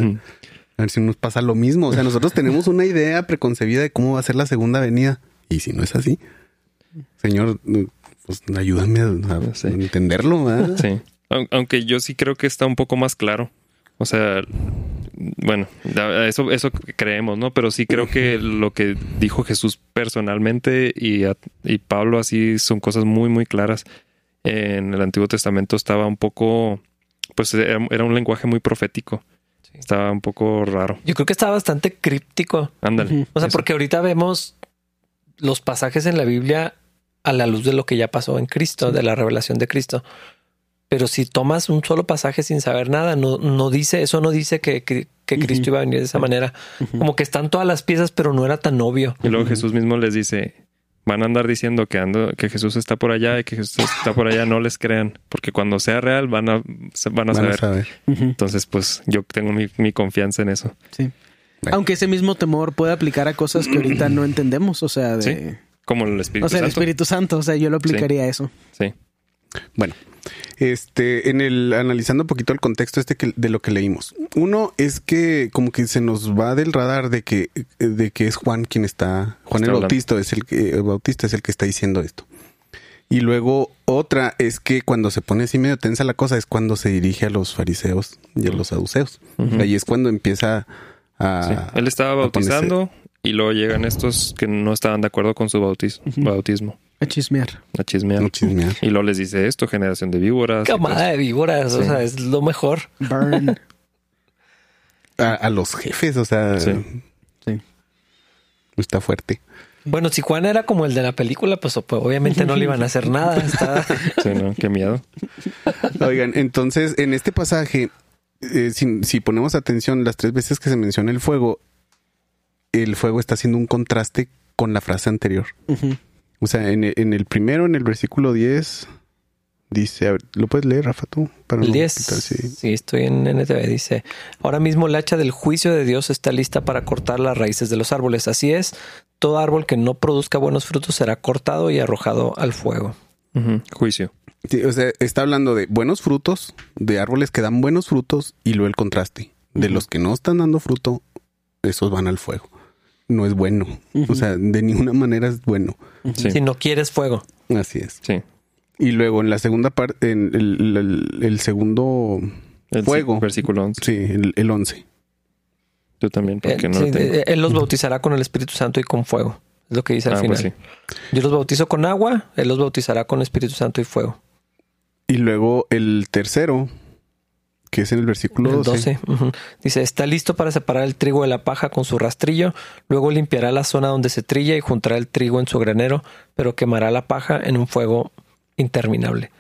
a ver si nos pasa lo mismo. O sea, nosotros tenemos una idea preconcebida de cómo va a ser la segunda venida. Y si no es así, Señor, pues ayúdame a, a Sí. entenderlo. ¿verdad? Sí. Aun- Aunque yo sí creo que está un poco más claro. O sea, bueno, eso, eso creemos, ¿no? Pero sí creo que lo que dijo Jesús personalmente y, a- y Pablo así son cosas muy, muy claras. En el Antiguo Testamento estaba un poco, pues era, era un lenguaje muy profético. Estaba un poco raro. Yo creo que está bastante críptico. Ándale. O sea, Eso. porque ahorita vemos los pasajes en la Biblia a la luz de lo que ya pasó en Cristo, de la revelación de Cristo. Pero si tomas un solo pasaje sin saber nada, no, no dice, eso no dice que, que, que Cristo iba a venir de esa manera. Como que están todas las piezas, pero no era tan obvio. Y luego Jesús mismo les dice, van a andar diciendo que ando, que Jesús está por allá y que Jesús está por allá, no les crean, porque cuando sea real van a, van a Van a saber. Entonces, pues yo tengo mi, mi confianza en eso. Sí. Bueno. Aunque ese mismo temor puede aplicar a cosas que ahorita no entendemos, o sea, de... Sí. Como el Espíritu O sea, el Santo. Espíritu Santo, o sea, yo lo aplicaría a eso. Sí. Bueno, este, en el analizando un poquito el contexto este que, de lo que leímos. Uno es que como que se nos va del radar de que, de que es Juan quien está, Juan Está el. Bautista es el que, el Bautista es el que está diciendo esto. Y luego otra es que cuando se pone así medio tensa la cosa es cuando se dirige a los fariseos y a los saduceos. Ahí es cuando empieza a... Sí. Él estaba bautizando y luego llegan estos que no estaban de acuerdo con su bautis- bautismo, A chismear. a chismear. a chismear. Y luego les dice esto, generación de víboras. Camada de víboras, o Sí. sea, es lo mejor. Burn. A, a los jefes, o sea, Sí. Está fuerte. Bueno, si Juan era como el de la película, pues, pues obviamente no le iban a hacer nada. Está... Sí, ¿no? Qué miedo. Oigan, entonces en este pasaje, eh, si, si ponemos atención, las tres veces que se menciona el fuego, el fuego está haciendo un contraste con la frase anterior. O sea, en, el- en el primero, en el versículo 10, dice, a ver, ¿lo puedes leer, Rafa, tú? Para El no 10. quitar, sí. Sí, estoy en NTV. Dice: Ahora mismo el hacha del juicio de Dios está lista para cortar las raíces de los árboles. Así es, todo árbol que no produzca buenos frutos será cortado y arrojado al fuego. Juicio. Sí, o sea, está hablando de buenos frutos, de árboles que dan buenos frutos y luego el contraste. De los que no están dando fruto, esos van al fuego. No es bueno. O sea, de ninguna manera es bueno. Sí. Si no quieres fuego. Así es. Sí. Y luego en la segunda parte, en el, el- el segundo El fuego. Versículo 11. Sí, el, el 11. Tú también, porque Eh, no sí, lo tengo. eh, él los bautizará con el Espíritu Santo y con fuego. Es lo que dice al Ah, final. pues sí. Yo los bautizo con agua, él los bautizará con Espíritu Santo y fuego. Y luego el tercero, que es en el versículo El 12. 12. ujú. Dice, está listo para separar el trigo de la paja con su rastrillo, luego limpiará la zona donde se trilla y juntará el trigo en su granero, pero quemará la paja en un fuego interminable.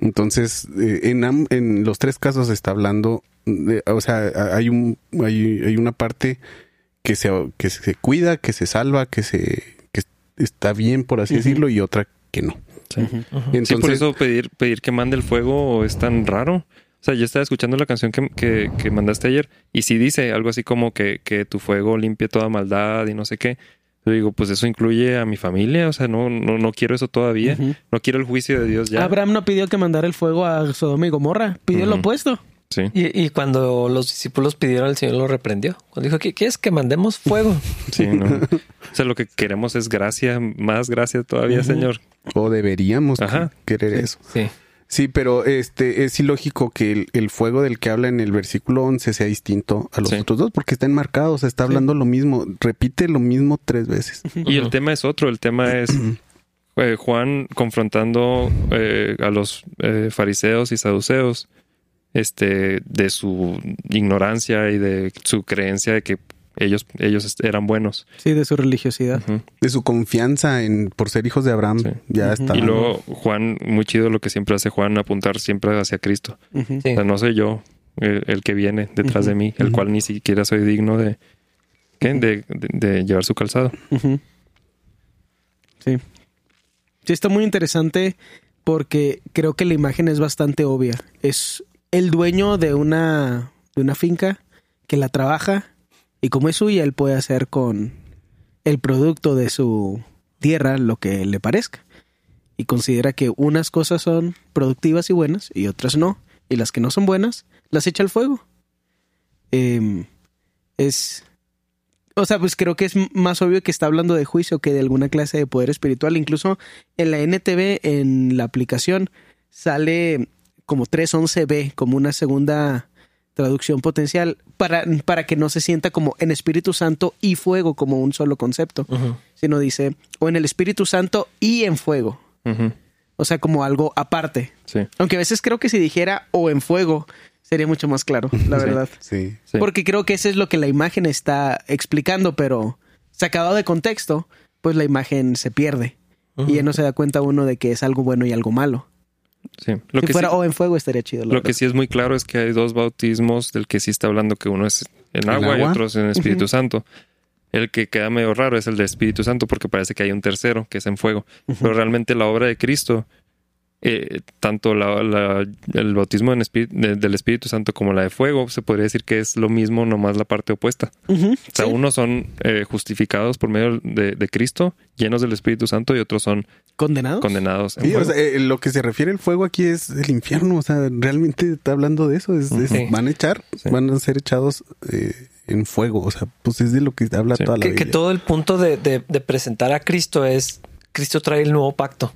Entonces, eh, en, en los tres casos está hablando, de- o sea, hay, un, hay, hay una parte que se, que se cuida, que se salva, que se que está bien, por así decirlo, y otra que no. Sí. Entonces, Sí, por eso pedir, pedir que mande el fuego es tan raro. O sea, yo estaba escuchando la canción que, que, que mandaste ayer y sí dice algo así como que, que tu fuego limpie toda maldad y no sé qué. Yo digo, pues eso incluye a mi familia. O sea, no, no, no quiero eso todavía. No quiero el juicio de Dios ya. Abraham no pidió que mandara el fuego a Sodoma y Gomorra, pidió lo opuesto. Sí. Y, y cuando los discípulos pidieron, el Señor lo reprendió. Cuando dijo, ¿qué quieres que mandemos fuego? Sí, no. O sea, lo que queremos es gracia, más gracia todavía, Señor. o deberíamos Ajá. querer eso. Sí. Sí, pero este es ilógico que el, el fuego del que habla en el versículo 11 sea distinto a los Sí. otros dos, porque está enmarcado, o sea, está hablando lo mismo, repite lo mismo tres veces. Y el tema es otro. El tema es eh, Juan confrontando eh, a los eh, fariseos y saduceos este, de su ignorancia y de su creencia de que ellos, ellos eran buenos. Sí, de su religiosidad. De su confianza en por ser hijos de Abraham, Sí. ya está. Y luego Juan, muy chido lo que siempre hace Juan, apuntar siempre hacia Cristo. Sí. O sea, no soy yo el, el que viene detrás de mí, el cual ni siquiera soy digno de, ¿qué? de, de- de llevar su calzado. Sí. Sí, está muy interesante porque creo que la imagen es bastante obvia. Es el dueño de una, de una finca que la trabaja y como es suya, él puede hacer con el producto de su tierra lo que le parezca. Y considera que unas cosas son productivas y buenas y otras no. Y las que no son buenas, las echa al fuego. Em, es o sea, pues creo que es más obvio que está hablando de juicio que de alguna clase de poder espiritual. Incluso en la NTV, en la aplicación, sale como 311B, como una segunda traducción potencial, para, para que no se sienta como en Espíritu Santo y fuego como un solo concepto, sino dice, o en el Espíritu Santo y en fuego. O sea, como algo aparte. Sí, Aunque a veces creo que si dijera o en fuego, sería mucho más claro, la verdad. Sí. sí. Porque creo que eso es lo que la imagen está explicando, pero sacado de contexto, pues la imagen se pierde. Y ya no se da cuenta uno de que es algo bueno y algo malo. Sí. Lo si que fuera sí- o en fuego estaría chido. Lo que verdad. sí es muy claro es que hay dos bautismos del que sí está hablando que uno es en ¿En agua, y otro es en Espíritu Santo. El que queda medio raro es el de Espíritu Santo porque parece que hay un tercero que es en fuego. Pero realmente la obra de Cristo, eh, tanto la- la- el bautismo en espí- de- del Espíritu Santo como la de fuego, se podría decir que es lo mismo, nomás la parte opuesta. O sea, sí. unos son eh, justificados por medio de, de Cristo, llenos del Espíritu Santo, y otros son ¿Condenados? condenados. en Sí, o fuego. sea, eh, lo que se refiere el fuego aquí es el infierno, o sea, realmente está hablando de eso, es, es- Sí. van a echar, Sí. van a ser echados eh, en fuego, o sea, pues es de lo que habla Sí. toda la que, todo el punto de, de- de presentar a Cristo es, Cristo trae el nuevo pacto.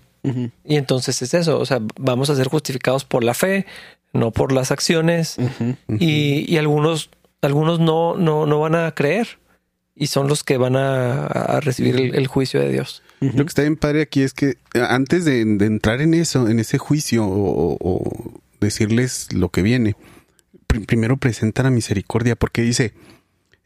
Y entonces es eso, o sea, vamos a ser justificados por la fe, no por las acciones. Y, y algunos, algunos no, no, no van a creer. Y son los que van a, a recibir el, el juicio de Dios. Lo que está bien padre aquí es que eh, antes de, de entrar en eso, en ese juicio o, o- o decirles lo que viene, pr- primero presentan la misericordia porque dice,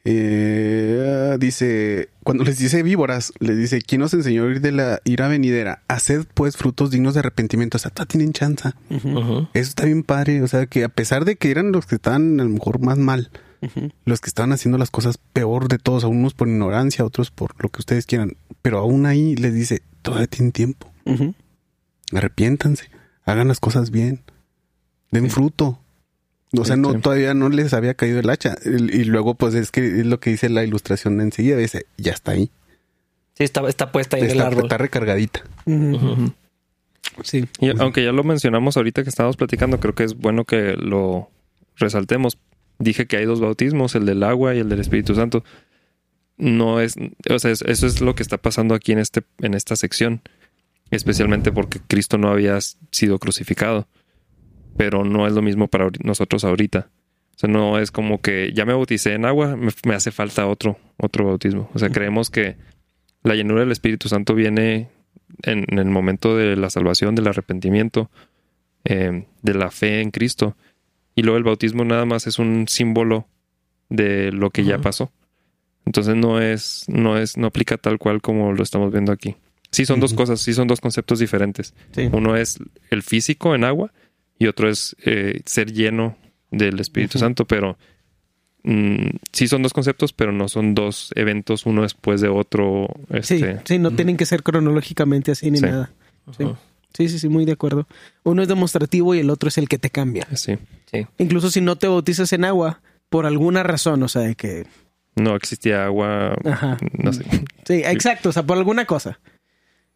Eh, dice, cuando les dice víboras, les dice, ¿quién os enseñó a ir de la ira venidera? Haced pues frutos dignos de arrepentimiento. O sea, todavía tienen chanza. Ujú. Eso está bien padre. O sea, que a pesar de que eran los que estaban a lo mejor más mal, los que estaban haciendo las cosas peor de todos, a unos por ignorancia, otros por lo que ustedes quieran, pero aún ahí les dice, todavía tienen tiempo. Ujú. Arrepiéntanse, hagan las cosas bien, den fruto. O sea, no, Sí. todavía no les había caído el hacha. Y y luego, pues es que es lo que dice la ilustración enseguida, dice, ya está ahí. Sí, está, está puesta ahí en el árbol. está recargadita. Sí. Y aunque ya lo mencionamos ahorita que estábamos platicando, creo que es bueno que lo resaltemos. Dije que hay dos bautismos, el del agua y el del Espíritu Santo. No es, o sea, es- eso es lo que está pasando aquí en este, en esta sección, especialmente porque Cristo no había sido crucificado. Pero no es lo mismo para nosotros ahorita. O sea, no es como que ya me bauticé en agua, me, me hace falta otro, otro bautismo. O sea, creemos que la llenura del Espíritu Santo viene en, en el momento de la salvación, del arrepentimiento, eh, de la fe en Cristo. Y luego el bautismo nada más es un símbolo de lo que ya pasó. Entonces no es, no es, no aplica tal cual como lo estamos viendo aquí. Sí son dos cosas, sí son dos conceptos diferentes. Sí. Uno es el físico en agua y otro es eh, ser lleno del Espíritu. Santo, pero mm, sí son dos conceptos, pero no son dos eventos uno después de otro. Sí, Este, sí, no tienen que ser cronológicamente así ni Sí. nada. Sí. Sí, sí, sí, muy de acuerdo. Uno es demostrativo y el otro es el que te cambia. sí. Sí. Incluso si no te bautizas en agua, por alguna razón, o sea, de que... No existía agua, Ajá. no sé. Sí, exacto, o sea, por alguna cosa.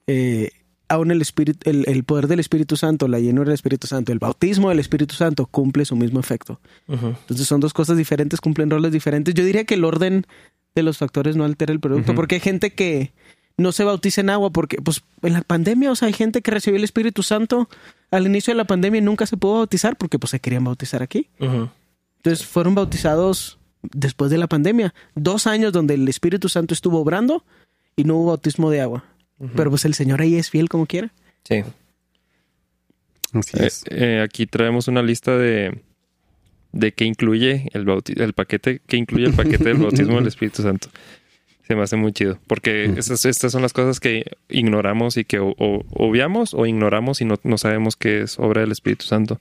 Eh, aún el, espíritu, el, el poder del Espíritu Santo, la llenura del Espíritu Santo, el bautismo del Espíritu Santo cumple su mismo efecto. Entonces son dos cosas diferentes, cumplen roles diferentes. Yo diría que el orden de los factores no altera el producto, porque hay gente que no se bautiza en agua, porque pues en la pandemia, o sea, hay gente que recibió el Espíritu Santo al inicio de la pandemia y nunca se pudo bautizar porque pues se querían bautizar aquí. Entonces fueron bautizados después de la pandemia. Dos años donde el Espíritu Santo estuvo obrando y no hubo bautismo de agua. Pero pues el Señor ahí es fiel como quiera. Sí. Así Eh, es. eh, aquí traemos una lista de, de qué incluye el, bauti- el paquete, que incluye el paquete del bautismo del Espíritu Santo. Se me hace muy chido, porque esas, estas son las cosas que ignoramos y que o, o- obviamos o ignoramos y no, no sabemos que es obra del Espíritu Santo.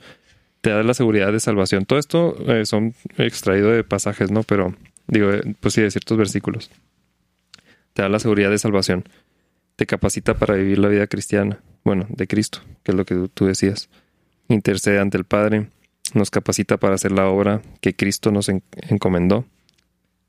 Te da la seguridad de salvación. Todo esto eh, son extraído de pasajes, ¿no? Pero digo, pues sí, de ciertos versículos. Te da la seguridad de salvación. Te capacita para vivir la vida cristiana. Bueno, de Cristo, que es lo que tú- decías intercede ante el Padre, nos capacita para hacer la obra que Cristo nos en- encomendó,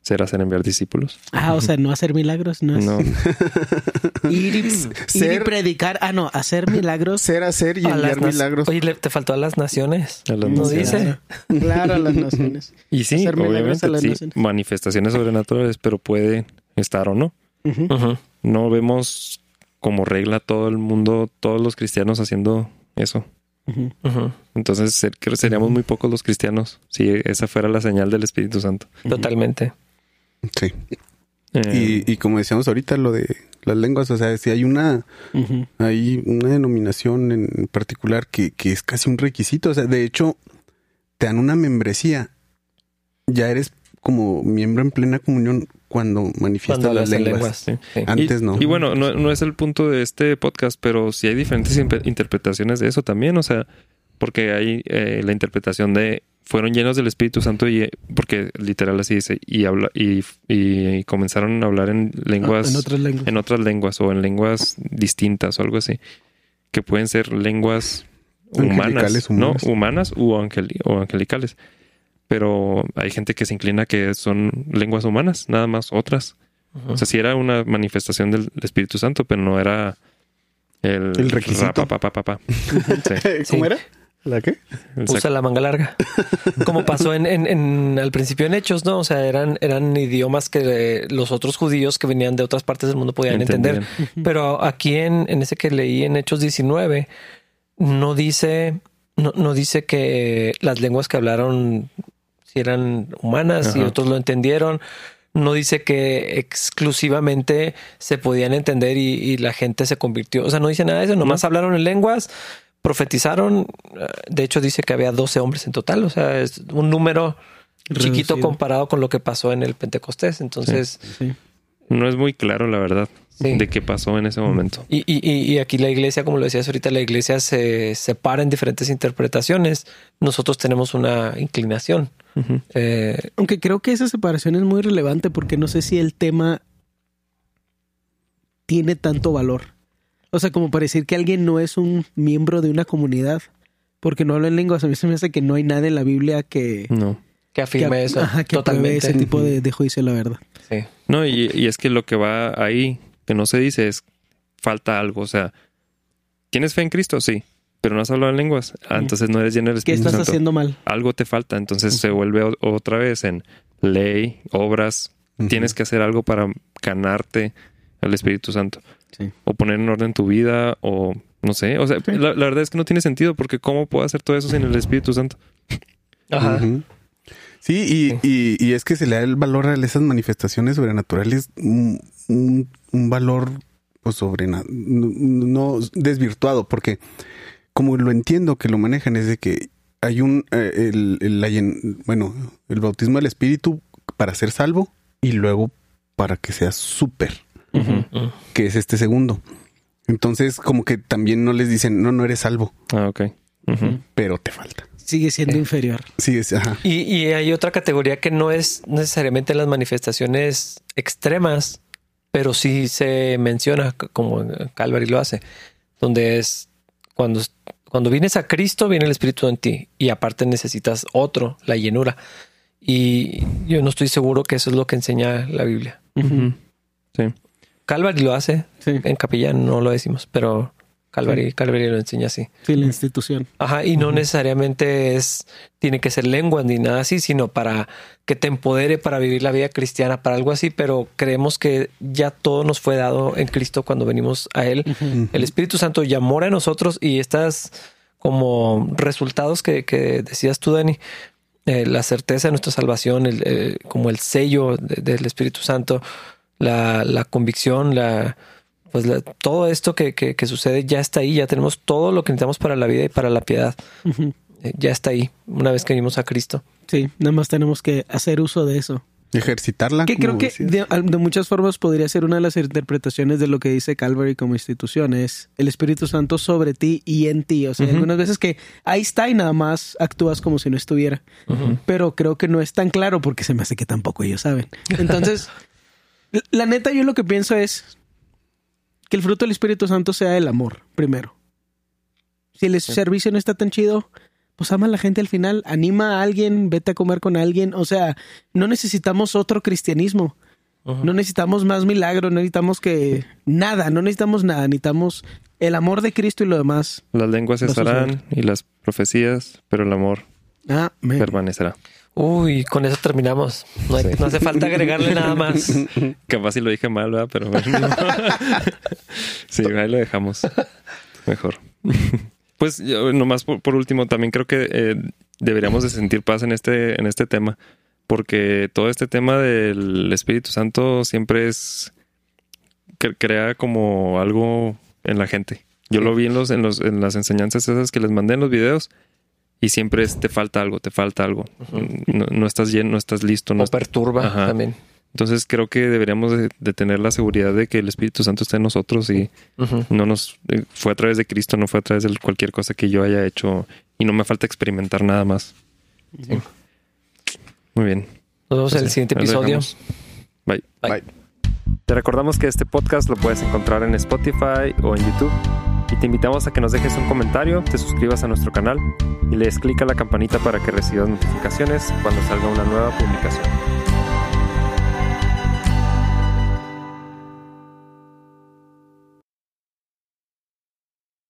ser hacer enviar discípulos. Ah, o sea, no hacer milagros, no es No, ir, y, ir y Ser- predicar. Ah, no, hacer milagros. Ser, hacer y enviar milagros. Oye, le- te faltó a las naciones. a las ¿No naciones. dice? Claro, a las naciones. Y sí, Hacer milagros obviamente a las sí, naciones. manifestaciones sobrenaturales, pero puede estar o no. Ujú. No vemos como regla todo el mundo, todos los cristianos haciendo eso. Entonces ser- creo que seríamos muy pocos los cristianos si esa fuera la señal del Espíritu Santo. Totalmente. Sí. Eh, Y, y como decíamos ahorita, lo de las lenguas, o sea, si hay una, hay una denominación en particular que, que es casi un requisito. O sea, de hecho, te dan una membresía. Ya eres como miembro en plena comunión cuando manifiestas Cuando las lenguas. lenguas. Sí. Antes y, no. Y bueno, no, no es el punto de este podcast, pero sí hay diferentes interpretaciones de eso también. O sea, porque hay eh, la interpretación de fueron llenos del Espíritu Santo y eh, porque literal así dice y habla y, y comenzaron a hablar en lenguas Ah, en otras lenguas. en otras lenguas o en lenguas distintas o algo así que pueden ser lenguas humanas, Angelicales, no humanas. humanas u o angelicales pero hay gente que se inclina que son lenguas humanas nada más otras o sea, sí era una manifestación del Espíritu Santo, pero no era el, El requisito. rapapapapapa. Sí, ¿Cómo Sí. era? ¿La qué? Usa la manga larga. Como pasó en, en- en- al principio en Hechos, ¿no? O sea, eran, eran idiomas que los otros judíos que venían de otras partes del mundo podían entender. Pero aquí en, en ese que leí en Hechos 19, no dice, no, no dice que las lenguas que hablaron si eran humanas y otros lo entendieron. No dice que exclusivamente se podían entender y, y la gente se convirtió. O sea, no dice nada de eso. Nomás hablaron en lenguas, profetizaron. Eh, De hecho, dice que había 12 hombres en total. O sea, es un número chiquito comparado con lo que pasó en el Pentecostés. Entonces, Sí. No es muy claro, la verdad, Sí. de qué pasó en ese momento. y, y- y- y aquí la iglesia, como lo decías ahorita, la iglesia se separa en diferentes interpretaciones. Nosotros tenemos una inclinación. Eh, Aunque creo que esa separación es muy relevante porque no sé si el tema tiene tanto valor. O sea, como para decir que alguien no es un miembro de una comunidad porque no habla en lenguas. A mí se me hace que no hay nada en la Biblia que, No. que afirme que, eso ajá, que totalmente. ese tipo de, de juicio, la verdad. Sí. No, y, y es que lo que va ahí, que no se dice, es falta algo. O sea, ¿tienes fe en Cristo? Sí, pero no has hablado en lenguas. Ah, entonces no eres lleno del ¿Qué Espíritu estás Santo. haciendo mal? Algo te falta. Entonces se vuelve otra vez en ley, obras. Tienes que hacer algo para ganarte al Espíritu Santo. Sí. O poner en orden tu vida, o no sé. O sea, Sí. la, la verdad es que no tiene sentido, porque ¿cómo puedo hacer todo eso sin el Espíritu Santo? Ajá. Sí, y, y- y es que se le da el valor a esas manifestaciones sobrenaturales, un, un- un valor pues, no desvirtuado, porque como lo entiendo que lo manejan es de que hay un, eh, el, el- llen- bueno, el bautismo del Espíritu para ser salvo y luego para que seas súper, que es este segundo. Entonces, como que también no les dicen, no, no eres salvo, Ah, ok. Pero te falta. Sigue siendo inferior. Sí, es, ajá. Y, y hay otra categoría que no es necesariamente las manifestaciones extremas, pero sí se menciona, como Calvary lo hace, donde es cuando, cuando vienes a Cristo, viene el Espíritu en ti y aparte necesitas otro, la llenura. Y yo no estoy seguro que eso es lo que enseña la Biblia. Sí. Calvary lo hace, Sí, en capilla no lo decimos, pero Calvary, Calvary lo enseña así. sí, la institución. Ajá, y no necesariamente es, tiene que ser lengua ni nada así, sino para que te empodere para vivir la vida cristiana, para algo así, pero creemos que ya todo nos fue dado en Cristo cuando venimos a Él. El Espíritu Santo ya mora en nosotros y estas como resultados que, que decías tú, Dani, eh, la certeza de nuestra salvación, el, eh, como el sello de- del Espíritu Santo, la, la convicción, la pues la- todo esto que, que- que sucede ya está ahí, ya tenemos todo lo que necesitamos para la vida y para la piedad. Eh, ya está ahí, una vez que venimos a Cristo. Sí, nada más tenemos que hacer uso de eso. Ejercitarla. Que creo que de, muchas formas podría ser una de las interpretaciones de lo que dice Calvary como institución, es el Espíritu Santo sobre ti y en ti. O sea, algunas veces que ahí está y nada más actúas como si no estuviera. Pero creo que no es tan claro porque se me hace que tampoco ellos saben. Entonces, la- la neta yo lo que pienso es que el fruto del Espíritu Santo sea el amor, primero. Si el servicio no está tan chido, pues ama a la gente al final, anima a alguien, vete a comer con alguien. O sea, no necesitamos otro cristianismo. No necesitamos más milagros, no necesitamos que nada, no necesitamos nada, necesitamos el amor de Cristo y lo demás. Las lenguas cesarán y las profecías, pero el amor permanecerá. Uy, con eso terminamos. No, hay- Sí. no hace falta agregarle nada más. Capaz si lo dije mal, ¿verdad? Pero bueno. sí, ahí lo dejamos. Mejor. Pues yo, nomás por, por último, también creo que eh, deberíamos de sentir paz en este, en este tema, porque todo este tema del Espíritu Santo siempre es que crea como algo en la gente. Yo lo vi en los, en los, en las enseñanzas esas que les mandé en los videos. Y siempre es, te falta algo, te falta algo. no, no estás lleno, no estás listo, no O perturba Ajá. también. entonces creo que deberíamos de, de tener la seguridad de que el Espíritu Santo está en nosotros y no nos eh, fue a través de Cristo, no fue a través de cualquier cosa que yo haya hecho y no me falta experimentar nada más. Sí. Muy bien. Nos vemos en el Pues siguiente episodio. Bye. Bye. Te recordamos que este podcast lo puedes encontrar en Spotify o en YouTube y te invitamos a que nos dejes un comentario, te suscribas a nuestro canal y le des clic a la campanita para que recibas notificaciones cuando salga una nueva publicación.